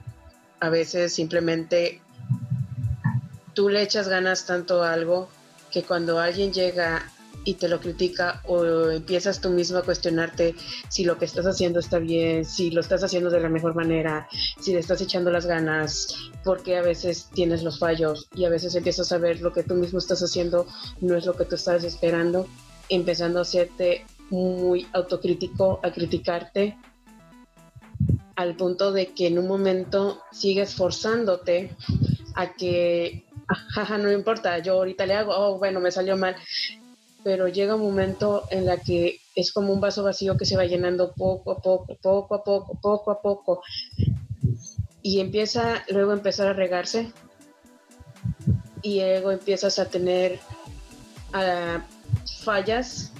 Speaker 1: A veces simplemente tú le echas ganas tanto a algo que cuando alguien llega y te lo critica o empiezas tú mismo a cuestionarte si lo que estás haciendo está bien, si lo estás haciendo de la mejor manera, si le estás echando las ganas, porque a veces tienes los fallos y a veces empiezas a ver lo que tú mismo estás haciendo no es lo que tú estás esperando, empezando a hacerte muy autocrítico, a criticarte al punto de que en un momento sigues forzándote a que jaja, no importa, yo ahorita le hago, oh, bueno, me salió mal. Pero llega un momento en la que es como un vaso vacío que se va llenando poco a poco, poco a poco, poco a poco. Y empieza luego a empezar a regarse. Y luego empiezas a tener uh, fallas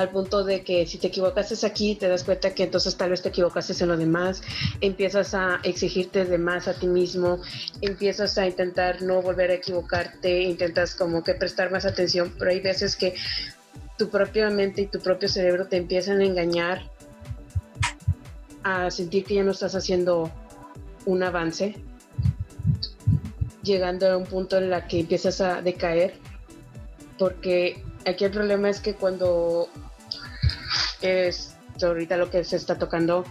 Speaker 1: al punto de que si te equivocaste aquí, te das cuenta que entonces tal vez te equivocaste en lo demás, empiezas a exigirte de más a ti mismo, empiezas a intentar no volver a equivocarte, intentas como que prestar más atención, pero hay veces que tu propia mente y tu propio cerebro te empiezan a engañar a sentir que ya no estás haciendo un avance, llegando a un punto en la que empiezas a decaer, porque aquí el problema es que cuando es ahorita lo que se está tocando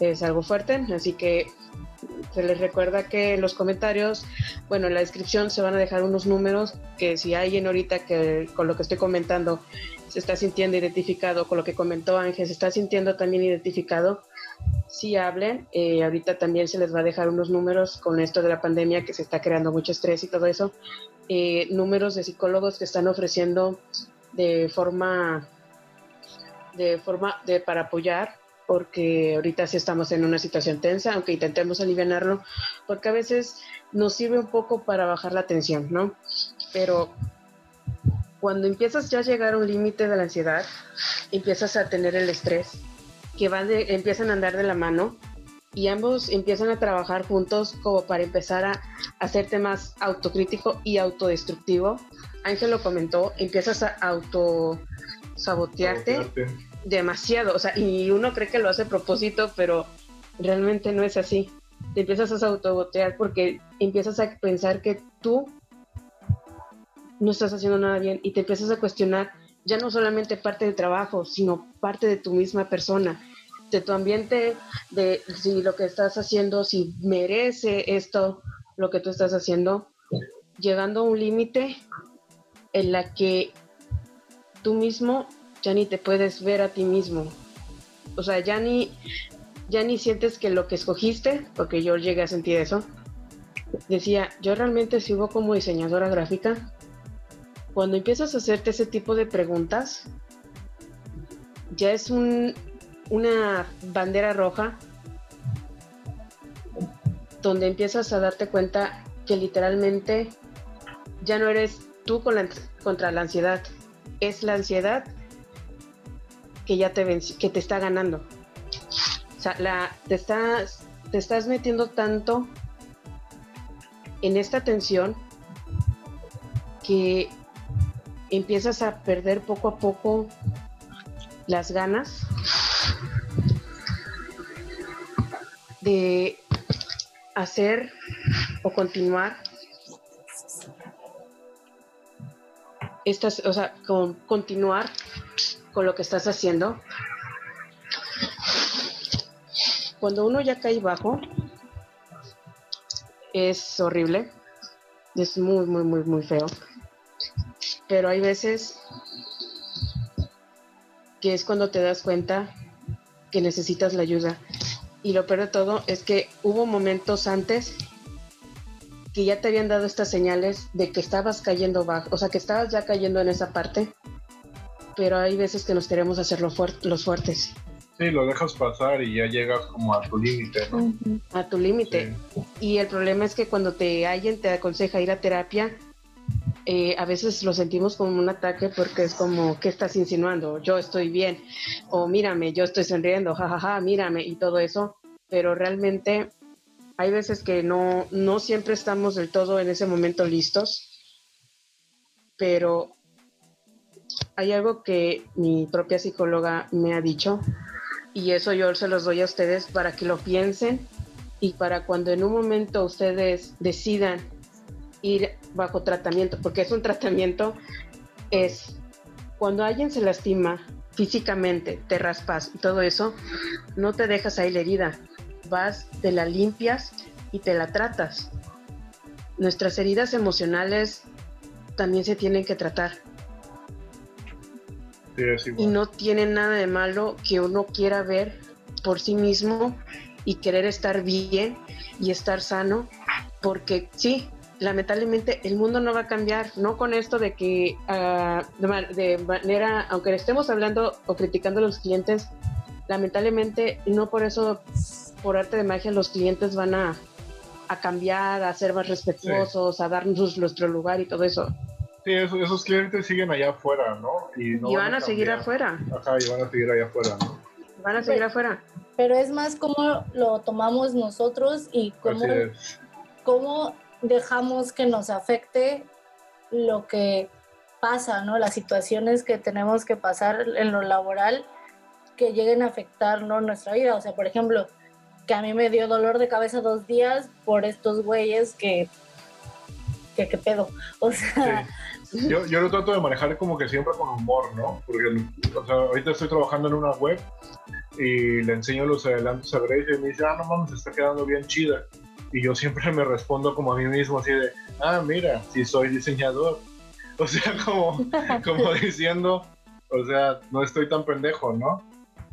Speaker 1: es algo fuerte, así que se les recuerda que en los comentarios, bueno, en la descripción se van a dejar unos números que si alguien ahorita que con lo que estoy comentando se está sintiendo identificado, con lo que comentó Ángel, se está sintiendo también identificado, si hablen. Eh, ahorita también se les va a dejar unos números con esto de la pandemia que se está creando mucho estrés y todo eso. Eh, números de psicólogos que están ofreciendo de forma de forma de para apoyar porque ahorita sí estamos en una situación tensa, aunque intentemos aliviarlo, porque a veces nos sirve un poco para bajar la tensión, ¿no? Pero cuando empiezas ya a llegar a un límite de la ansiedad, empiezas a tener el estrés, que van de, empiezan a andar de la mano y ambos empiezan a trabajar juntos como para empezar a hacerte más autocrítico y autodestructivo. Ángel lo comentó, empiezas a auto sabotearte demasiado, o sea, y uno cree que lo hace a propósito, pero realmente no es así. Te empiezas a autobotear porque empiezas a pensar que tú no estás haciendo nada bien y te empiezas a cuestionar ya no solamente parte del trabajo, sino parte de tu misma persona, de tu ambiente, de si lo que estás haciendo, si merece esto, lo que tú estás haciendo, llegando a un límite en la que tú mismo ya ni te puedes ver a ti mismo. O sea, ya ni, ya ni sientes que lo que escogiste, porque yo llegué a sentir eso, decía, yo realmente sigo como diseñadora gráfica. Cuando empiezas a hacerte ese tipo de preguntas, ya es un, una bandera roja donde empiezas a darte cuenta que literalmente ya no eres tú contra la ansiedad, es la ansiedad que ya te que te está ganando. O sea, te, estás, te estás metiendo tanto en esta tensión que empiezas a perder poco a poco las ganas de hacer o continuar estas, o sea, con, continuar con lo que estás haciendo. Cuando uno ya cae bajo, es horrible, es muy, muy, muy, muy feo. Pero hay veces que es cuando te das cuenta que necesitas la ayuda. Y lo peor de todo es que hubo momentos antes que ya te habían dado estas señales de que estabas cayendo bajo, o sea, que estabas ya cayendo en esa parte, pero hay veces que nos queremos hacer los, fuertes.
Speaker 3: Sí, lo dejas pasar y ya llegas como a tu límite, ¿no?
Speaker 1: A tu límite. Y el problema es que cuando te alguien te aconseja ir a terapia, eh, a veces lo sentimos como un ataque porque es como, ¿qué estás insinuando? Yo estoy bien, o mírame, yo estoy sonriendo, jajaja, ja, ja, mírame, y todo eso, pero realmente hay veces que no, no siempre estamos del todo en ese momento listos, pero hay algo que mi propia psicóloga me ha dicho, y eso yo se los doy a ustedes para que lo piensen y para cuando en un momento ustedes decidan ir bajo tratamiento, porque es un tratamiento, es cuando alguien se lastima físicamente, te raspas y todo eso, no te dejas ahí la herida, vas, te la limpias y te la tratas. Nuestras heridas emocionales también se tienen que tratar. Y no tiene nada de malo que uno quiera ver por sí mismo y querer estar bien y estar sano, porque sí, lamentablemente el mundo no va a cambiar, no con esto de que uh, de, manera, aunque estemos hablando o criticando a los clientes, lamentablemente no por eso, por arte de magia, los clientes van a, a cambiar, a ser más respetuosos, a darnos nuestro lugar y todo eso.
Speaker 3: Sí, esos, clientes siguen allá afuera, ¿no?
Speaker 1: Y, no van, a, seguir afuera.
Speaker 3: Ajá, y van a seguir allá afuera, ¿no?
Speaker 1: Van a seguir afuera.
Speaker 4: Pero es más cómo lo tomamos nosotros y cómo, cómo dejamos que nos afecte lo que pasa, ¿no? Las situaciones que tenemos que pasar en lo laboral que lleguen a afectar nuestra vida. O sea, por ejemplo, que a mí me dio dolor de cabeza dos días por estos güeyes que, que, qué pedo. O sea...
Speaker 3: Yo, yo, lo trato de manejar como que siempre con humor, ¿no? Porque, o sea, ahorita estoy trabajando en una web y le enseño los adelantos a Grace y me dice, ah, no mames, está quedando bien chida y yo siempre me respondo como a mí mismo así de, ah, mira, si soy diseñador. O sea, como, como diciendo, o sea, no estoy tan pendejo, ¿no?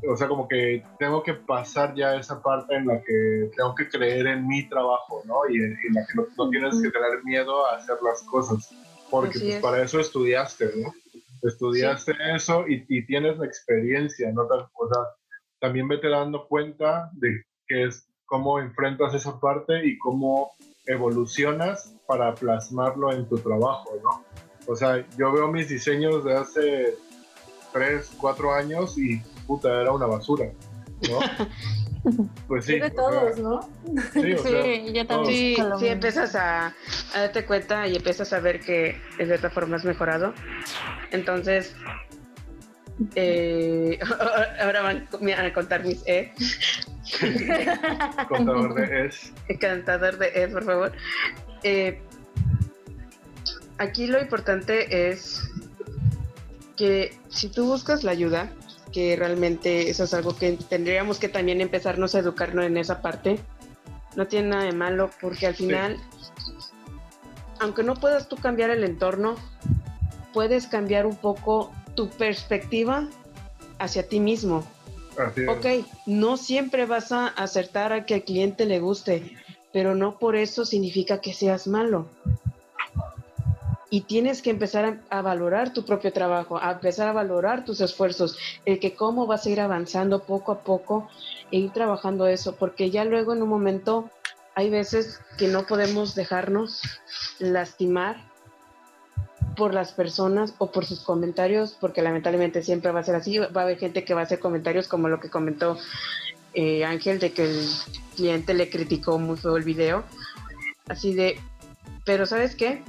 Speaker 3: O sea, como que tengo que pasar ya esa parte en la que tengo que creer en mi trabajo, ¿no? Y en, la que no, tienes que tener miedo a hacer las cosas, porque pues, para eso estudiaste, ¿no? Estudiaste eso y, y, tienes la experiencia, ¿no? O sea, también vete dando cuenta de que es cómo enfrentas esa parte y cómo evolucionas para plasmarlo en tu trabajo, ¿no? O sea, yo veo mis diseños de hace 3, 4 años y puta, era una basura, ¿no?
Speaker 4: Pues sí. De todos, ¿no?
Speaker 1: Sí, o sí yo también. Sí, empiezas a, a, darte cuenta y empiezas a ver que de cierta forma has mejorado. Entonces, eh, ahora van a contar mis E.
Speaker 3: Contador de es.
Speaker 1: Cantador de es, por favor. Eh, aquí lo importante es que si tú buscas la ayuda, que realmente eso es algo que tendríamos que también empezarnos a educarnos en esa parte, no tiene nada de malo porque al final, aunque no puedas tú cambiar el entorno, puedes cambiar un poco tu perspectiva hacia ti mismo. Ok, no siempre vas a acertar a que al cliente le guste, pero no por eso significa que seas malo. Y tienes que empezar a, valorar tu propio trabajo, a empezar a valorar tus esfuerzos, el que cómo vas a ir avanzando poco a poco e ir trabajando eso, porque ya luego en un momento hay veces que no podemos dejarnos lastimar por las personas o por sus comentarios, porque lamentablemente siempre va a ser así. Va a haber gente que va a hacer comentarios como lo que comentó eh, Ángel, de que el cliente le criticó muy el video. Así de, pero ¿sabes qué?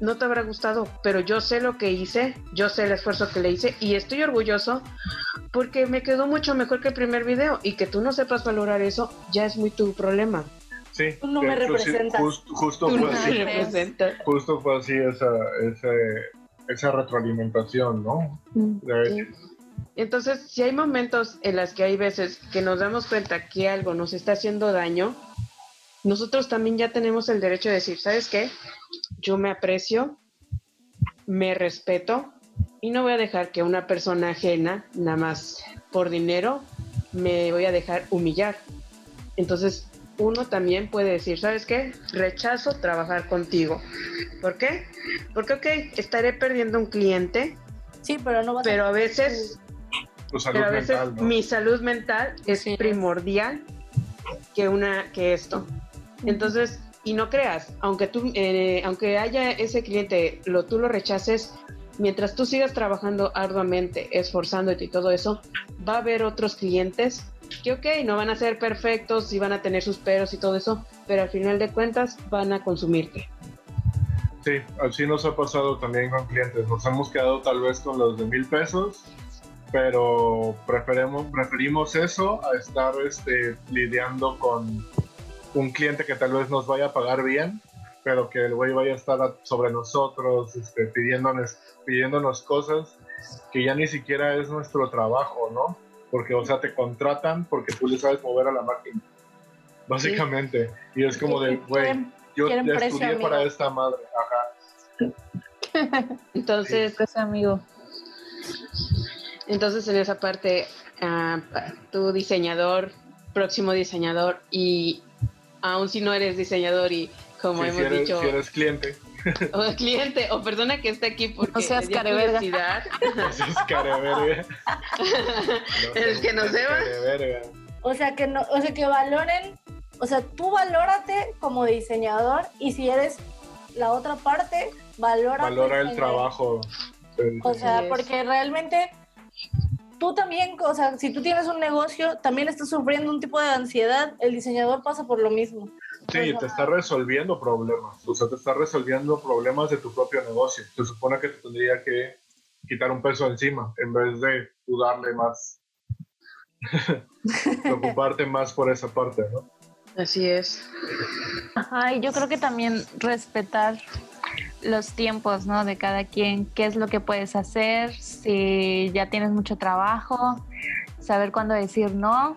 Speaker 1: No te habrá gustado, pero yo sé lo que hice, yo sé el esfuerzo que le hice y estoy orgulloso porque me quedó mucho mejor que el primer video y que tú no sepas valorar eso ya es muy tu problema.
Speaker 3: Sí,
Speaker 4: no me representas.
Speaker 3: justo, fue así, justo fue así esa, esa, esa retroalimentación, ¿no? Mm,
Speaker 1: Entonces, si hay momentos en los que hay veces que nos damos cuenta que algo nos está haciendo daño, nosotros también ya tenemos el derecho de decir, ¿sabes qué? Yo me aprecio, me respeto y no voy a dejar que una persona ajena, nada más por dinero, me voy a dejar humillar. Entonces, uno también puede decir, ¿sabes qué? Rechazo trabajar contigo. ¿Por qué? Porque, ok, estaré perdiendo un cliente.
Speaker 4: Sí, pero no va a
Speaker 1: Pero a veces, pero a veces mi salud mental es primordial que una que esto. Entonces, y no creas, aunque tú, eh, aunque haya ese cliente, lo, tú lo rechaces, mientras tú sigas trabajando arduamente, esforzándote y todo eso, va a haber otros clientes que, ok, no van a ser perfectos y van a tener sus peros y todo eso, pero al final de cuentas van a consumirte.
Speaker 3: Sí, así nos ha pasado también con clientes. Nos hemos quedado tal vez con los de mil pesos, pero preferimos, preferimos eso a estar este, lidiando con un cliente que tal vez nos vaya a pagar bien, pero que el güey vaya a estar sobre nosotros este, pidiéndonos, pidiéndonos cosas que ya ni siquiera es nuestro trabajo, ¿no? Porque, o sea, te contratan porque tú le sabes mover a la máquina, básicamente. Y es como de, güey, yo ya estudié para esta madre,
Speaker 1: ajá. Entonces,
Speaker 2: pues, amigo.
Speaker 1: Entonces, en esa parte, uh, tu diseñador, próximo diseñador y aún si no eres diseñador y como hemos dicho...
Speaker 3: Si eres cliente.
Speaker 1: O cliente, o persona que esté aquí porque
Speaker 2: no seas careverga.
Speaker 3: No seas careverga.
Speaker 1: el que no sepa.
Speaker 4: O sea que no, o sea que valoren, o sea, tú valórate como diseñador y si eres la otra parte, valora
Speaker 3: valora el trabajo.
Speaker 4: O sea, porque realmente tú también, o sea, si tú tienes un negocio, también estás sufriendo un tipo de ansiedad, el diseñador pasa por lo mismo.
Speaker 3: Sí, te está resolviendo problemas, o sea, te está resolviendo problemas de tu propio negocio. Se supone que te tendría que quitar un peso encima en vez de dudarle más, preocuparte más por esa parte, ¿no?
Speaker 1: Así es.
Speaker 2: Ajá, y yo creo que también respetar los tiempos, ¿no? De cada quien, qué es lo que puedes hacer, si ya tienes mucho trabajo, saber cuándo decir no,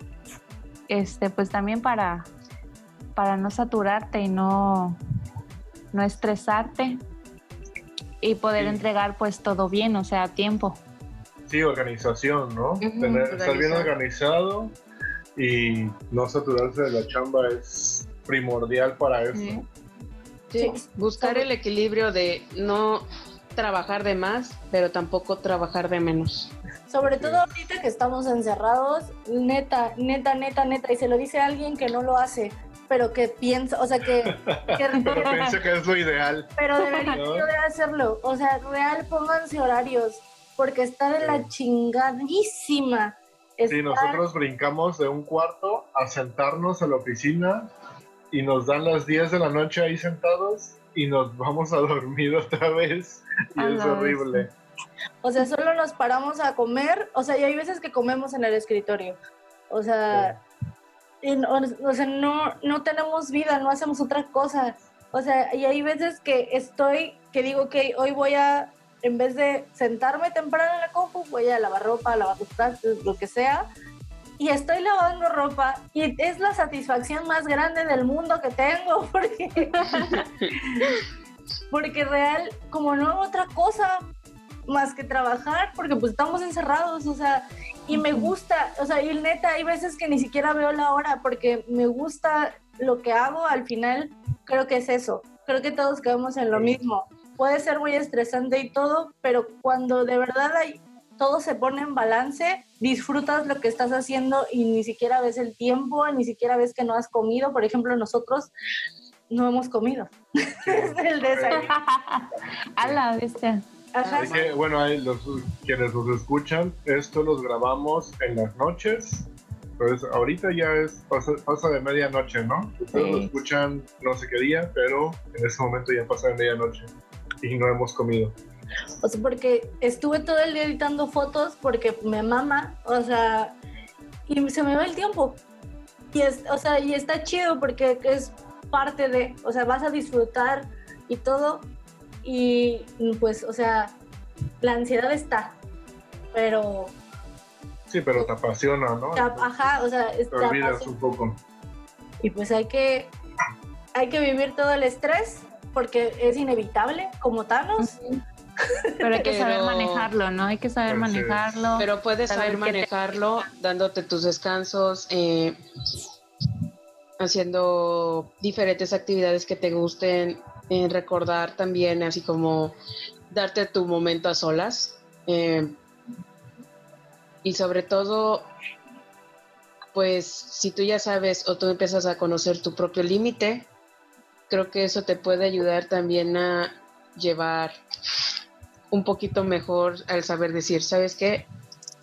Speaker 2: este, pues también para, para no saturarte y no, no estresarte y poder entregar pues todo bien, o sea, a tiempo.
Speaker 3: Sí, organización, ¿no? Tener, estar bien organizado y no saturarse de la chamba es primordial para eso.
Speaker 1: Sí, buscar el equilibrio de no trabajar de más, pero tampoco trabajar de menos.
Speaker 4: Sobre todo ahorita que estamos encerrados, neta, neta, neta, neta, y se lo dice alguien que no lo hace, pero que piensa, o sea, que...
Speaker 3: que pero piensa que es lo ideal.
Speaker 4: Pero debería de hacerlo, o sea, real, pónganse horarios, porque estar en la chingadísima.
Speaker 3: Sí, nosotros brincamos de un cuarto a sentarnos a la oficina y nos dan las 10 de la noche ahí sentados y nos vamos a dormir otra vez y es horrible.
Speaker 4: O sea, solo nos paramos a comer, o sea, y hay veces que comemos en el escritorio. O sea, o, sea no, no tenemos vida, no hacemos otra cosa. O sea, y hay veces que estoy, que digo que hoy voy a, en vez de sentarme temprano en la compu, voy a lavar ropa, lavar los lo que sea, y estoy lavando ropa y es la satisfacción más grande del mundo que tengo porque, porque real, como no hago otra cosa más que trabajar, porque pues estamos encerrados, o sea, y me gusta, o sea, y neta, hay veces que ni siquiera veo la hora porque me gusta lo que hago, al final creo que es eso, creo que todos quedamos en lo mismo. Puede ser muy estresante y todo, pero cuando de verdad hay, todo se pone en balance, disfrutas lo que estás haciendo y ni siquiera ves el tiempo, ni siquiera ves que no has comido. Por ejemplo, nosotros no hemos comido desde el desayuno.
Speaker 2: A la bestia.
Speaker 3: Que, bueno, hay los, quienes nos escuchan, esto los grabamos en las noches. Pues ahorita ya es pasa, de medianoche, ¿no? Ustedes lo escuchan no sé qué día, pero en este momento ya pasa de medianoche. y no hemos comido.
Speaker 4: O sea, porque estuve todo el día editando fotos porque me mama, o sea, y se me va el tiempo. Y es, o sea, y está chido porque es parte de, o sea, vas a disfrutar y todo. Y pues, o sea, la ansiedad está, pero...
Speaker 3: Sí, pero te apasiona, ¿no?
Speaker 4: Ajá, o sea,
Speaker 3: te olvidas un poco.
Speaker 4: Y pues hay que, hay que vivir todo el estrés porque es inevitable, como Thanos.
Speaker 2: Pero hay que saber manejarlo, ¿no? Hay que saber manejarlo.
Speaker 1: Pero puedes saber, manejarlo dándote tus descansos, eh, haciendo diferentes actividades que te gusten, eh, recordar también, así como darte tu momento a solas. Eh, y sobre todo, pues si tú ya sabes o tú empiezas a conocer tu propio límite, creo que eso te puede ayudar también a llevar un poquito mejor al saber decir, ¿sabes qué?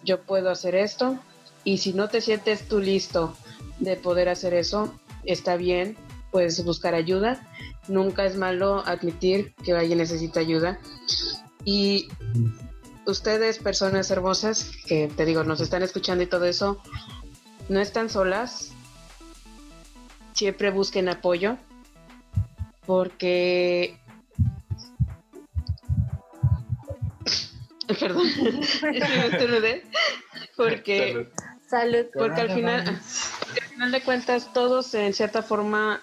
Speaker 1: Yo puedo hacer esto y si no te sientes tú listo de poder hacer eso, está bien, puedes buscar ayuda. Nunca es malo admitir que alguien necesita ayuda. Y ustedes, personas hermosas, que te digo, nos están escuchando y todo eso, no están solas. Siempre busquen apoyo porque Perdón, porque,
Speaker 4: Salud.
Speaker 1: porque al final, al final de cuentas todos en cierta forma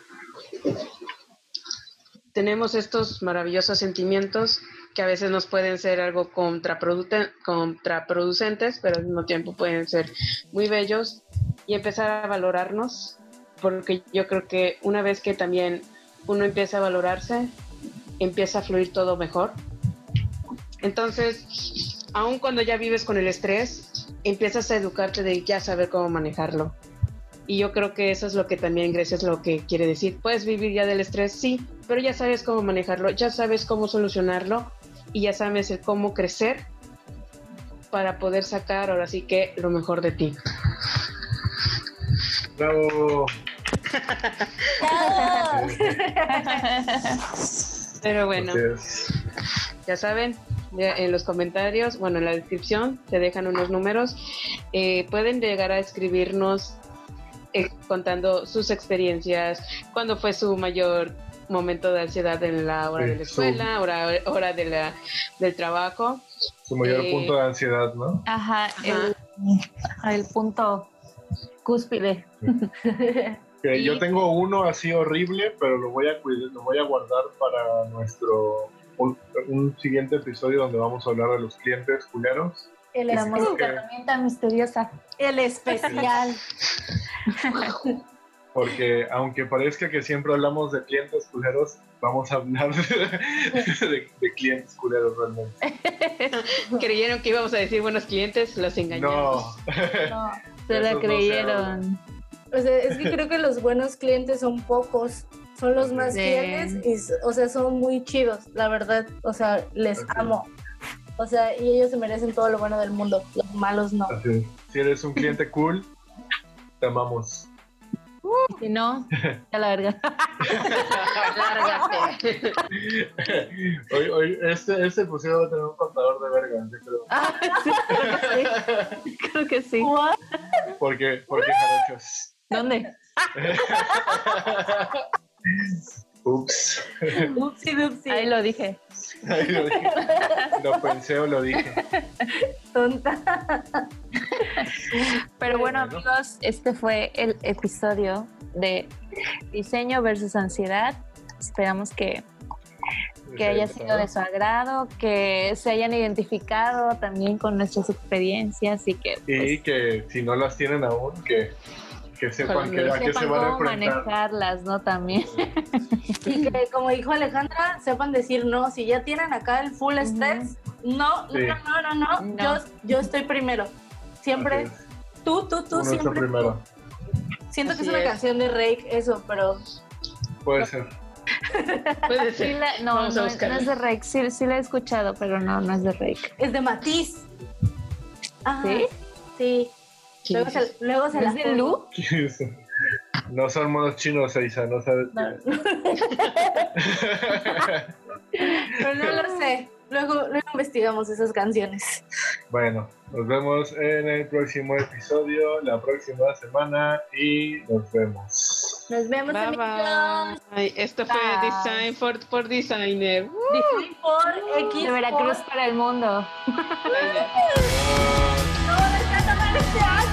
Speaker 1: tenemos estos maravillosos sentimientos que a veces nos pueden ser algo contraproducentes, pero al mismo tiempo pueden ser muy bellos y empezar a valorarnos, porque yo creo que una vez que también uno empieza a valorarse, empieza a fluir todo mejor entonces, aun cuando ya vives con el estrés, empiezas a educarte de ya saber cómo manejarlo. Y yo creo que eso es lo que también Grecia es lo que quiere decir. Puedes vivir ya del estrés, sí, pero ya sabes cómo manejarlo, ya sabes cómo solucionarlo y ya sabes el cómo crecer para poder sacar ahora sí que lo mejor de ti.
Speaker 3: Bravo.
Speaker 1: pero bueno, ya saben, en los comentarios, bueno, en la descripción se dejan unos números. Eh, pueden llegar a escribirnos eh, contando sus experiencias, cuándo fue su mayor momento de ansiedad en la hora de la escuela, hora, hora de la, del trabajo.
Speaker 3: Su mayor eh, punto de ansiedad, ¿no?
Speaker 2: Ajá, El, punto cúspide.
Speaker 3: Yo tengo uno así horrible, pero lo voy a lo voy a guardar para nuestro un, siguiente episodio donde vamos a hablar de los clientes culeros.
Speaker 2: El la herramienta misteriosa.
Speaker 4: El especial.
Speaker 3: Porque aunque parezca que siempre hablamos de clientes culeros, vamos a hablar de, clientes culeros realmente.
Speaker 1: Creyeron que íbamos a decir buenos clientes, los engañamos.
Speaker 2: No, se la creyeron.
Speaker 4: es que creo que los buenos clientes son pocos son los más fieles y, o sea, son muy chidos, la verdad, o sea, les amo. O sea, y ellos se merecen todo lo bueno del mundo, los malos no.
Speaker 3: Si eres un cliente cool, te amamos.
Speaker 2: si no, a la verga.
Speaker 1: Lárgate.
Speaker 3: hoy, hoy, este, este episodio va a tener un contador de verga, yo creo.
Speaker 2: Ah, sí, creo que sí. Creo que sí.
Speaker 3: Porque, porque jarochos.
Speaker 2: ¿Dónde?
Speaker 3: Ups.
Speaker 2: Ahí lo dije.
Speaker 3: Ahí lo dije. Lo pensé o lo dije.
Speaker 4: Tonta.
Speaker 2: Pero bueno, amigos, este fue el episodio de diseño versus ansiedad. Esperamos que, que haya sido de su agrado, que se hayan identificado también con nuestras experiencias y que...
Speaker 3: y pues, que si no las tienen aún, que que sepan, que, a qué se van a
Speaker 2: enfrentar. manejarlas, ¿no? También.
Speaker 4: Y que, como dijo Alejandra, sepan decir no. Si ya tienen acá el full stress, no, no, no, no, no, Yo, yo estoy primero. Siempre. Tú, tú, tú, siempre. primero. Siento que es una canción de Rake, eso, pero.
Speaker 3: Puede ser.
Speaker 1: Puede ser.
Speaker 2: no, no, es de Rake. Sí, sí la he escuchado, pero no, no es de Rake.
Speaker 4: Es de Matiz.
Speaker 2: ¿Sí?
Speaker 4: Sí. Luego se, luego se
Speaker 2: ¿Es de Lu?
Speaker 3: No son monos chinos, Isa, no sabes.
Speaker 4: Pero no lo sé. Luego, luego investigamos esas canciones.
Speaker 3: Bueno, nos vemos en el próximo episodio, la próxima semana y nos vemos.
Speaker 4: Nos vemos,
Speaker 1: Bye,
Speaker 4: amigos.
Speaker 1: bye. Esto fue. Design for, for Designer.
Speaker 4: Design por X
Speaker 2: De Veracruz
Speaker 4: por-
Speaker 2: para el mundo.
Speaker 1: Designer.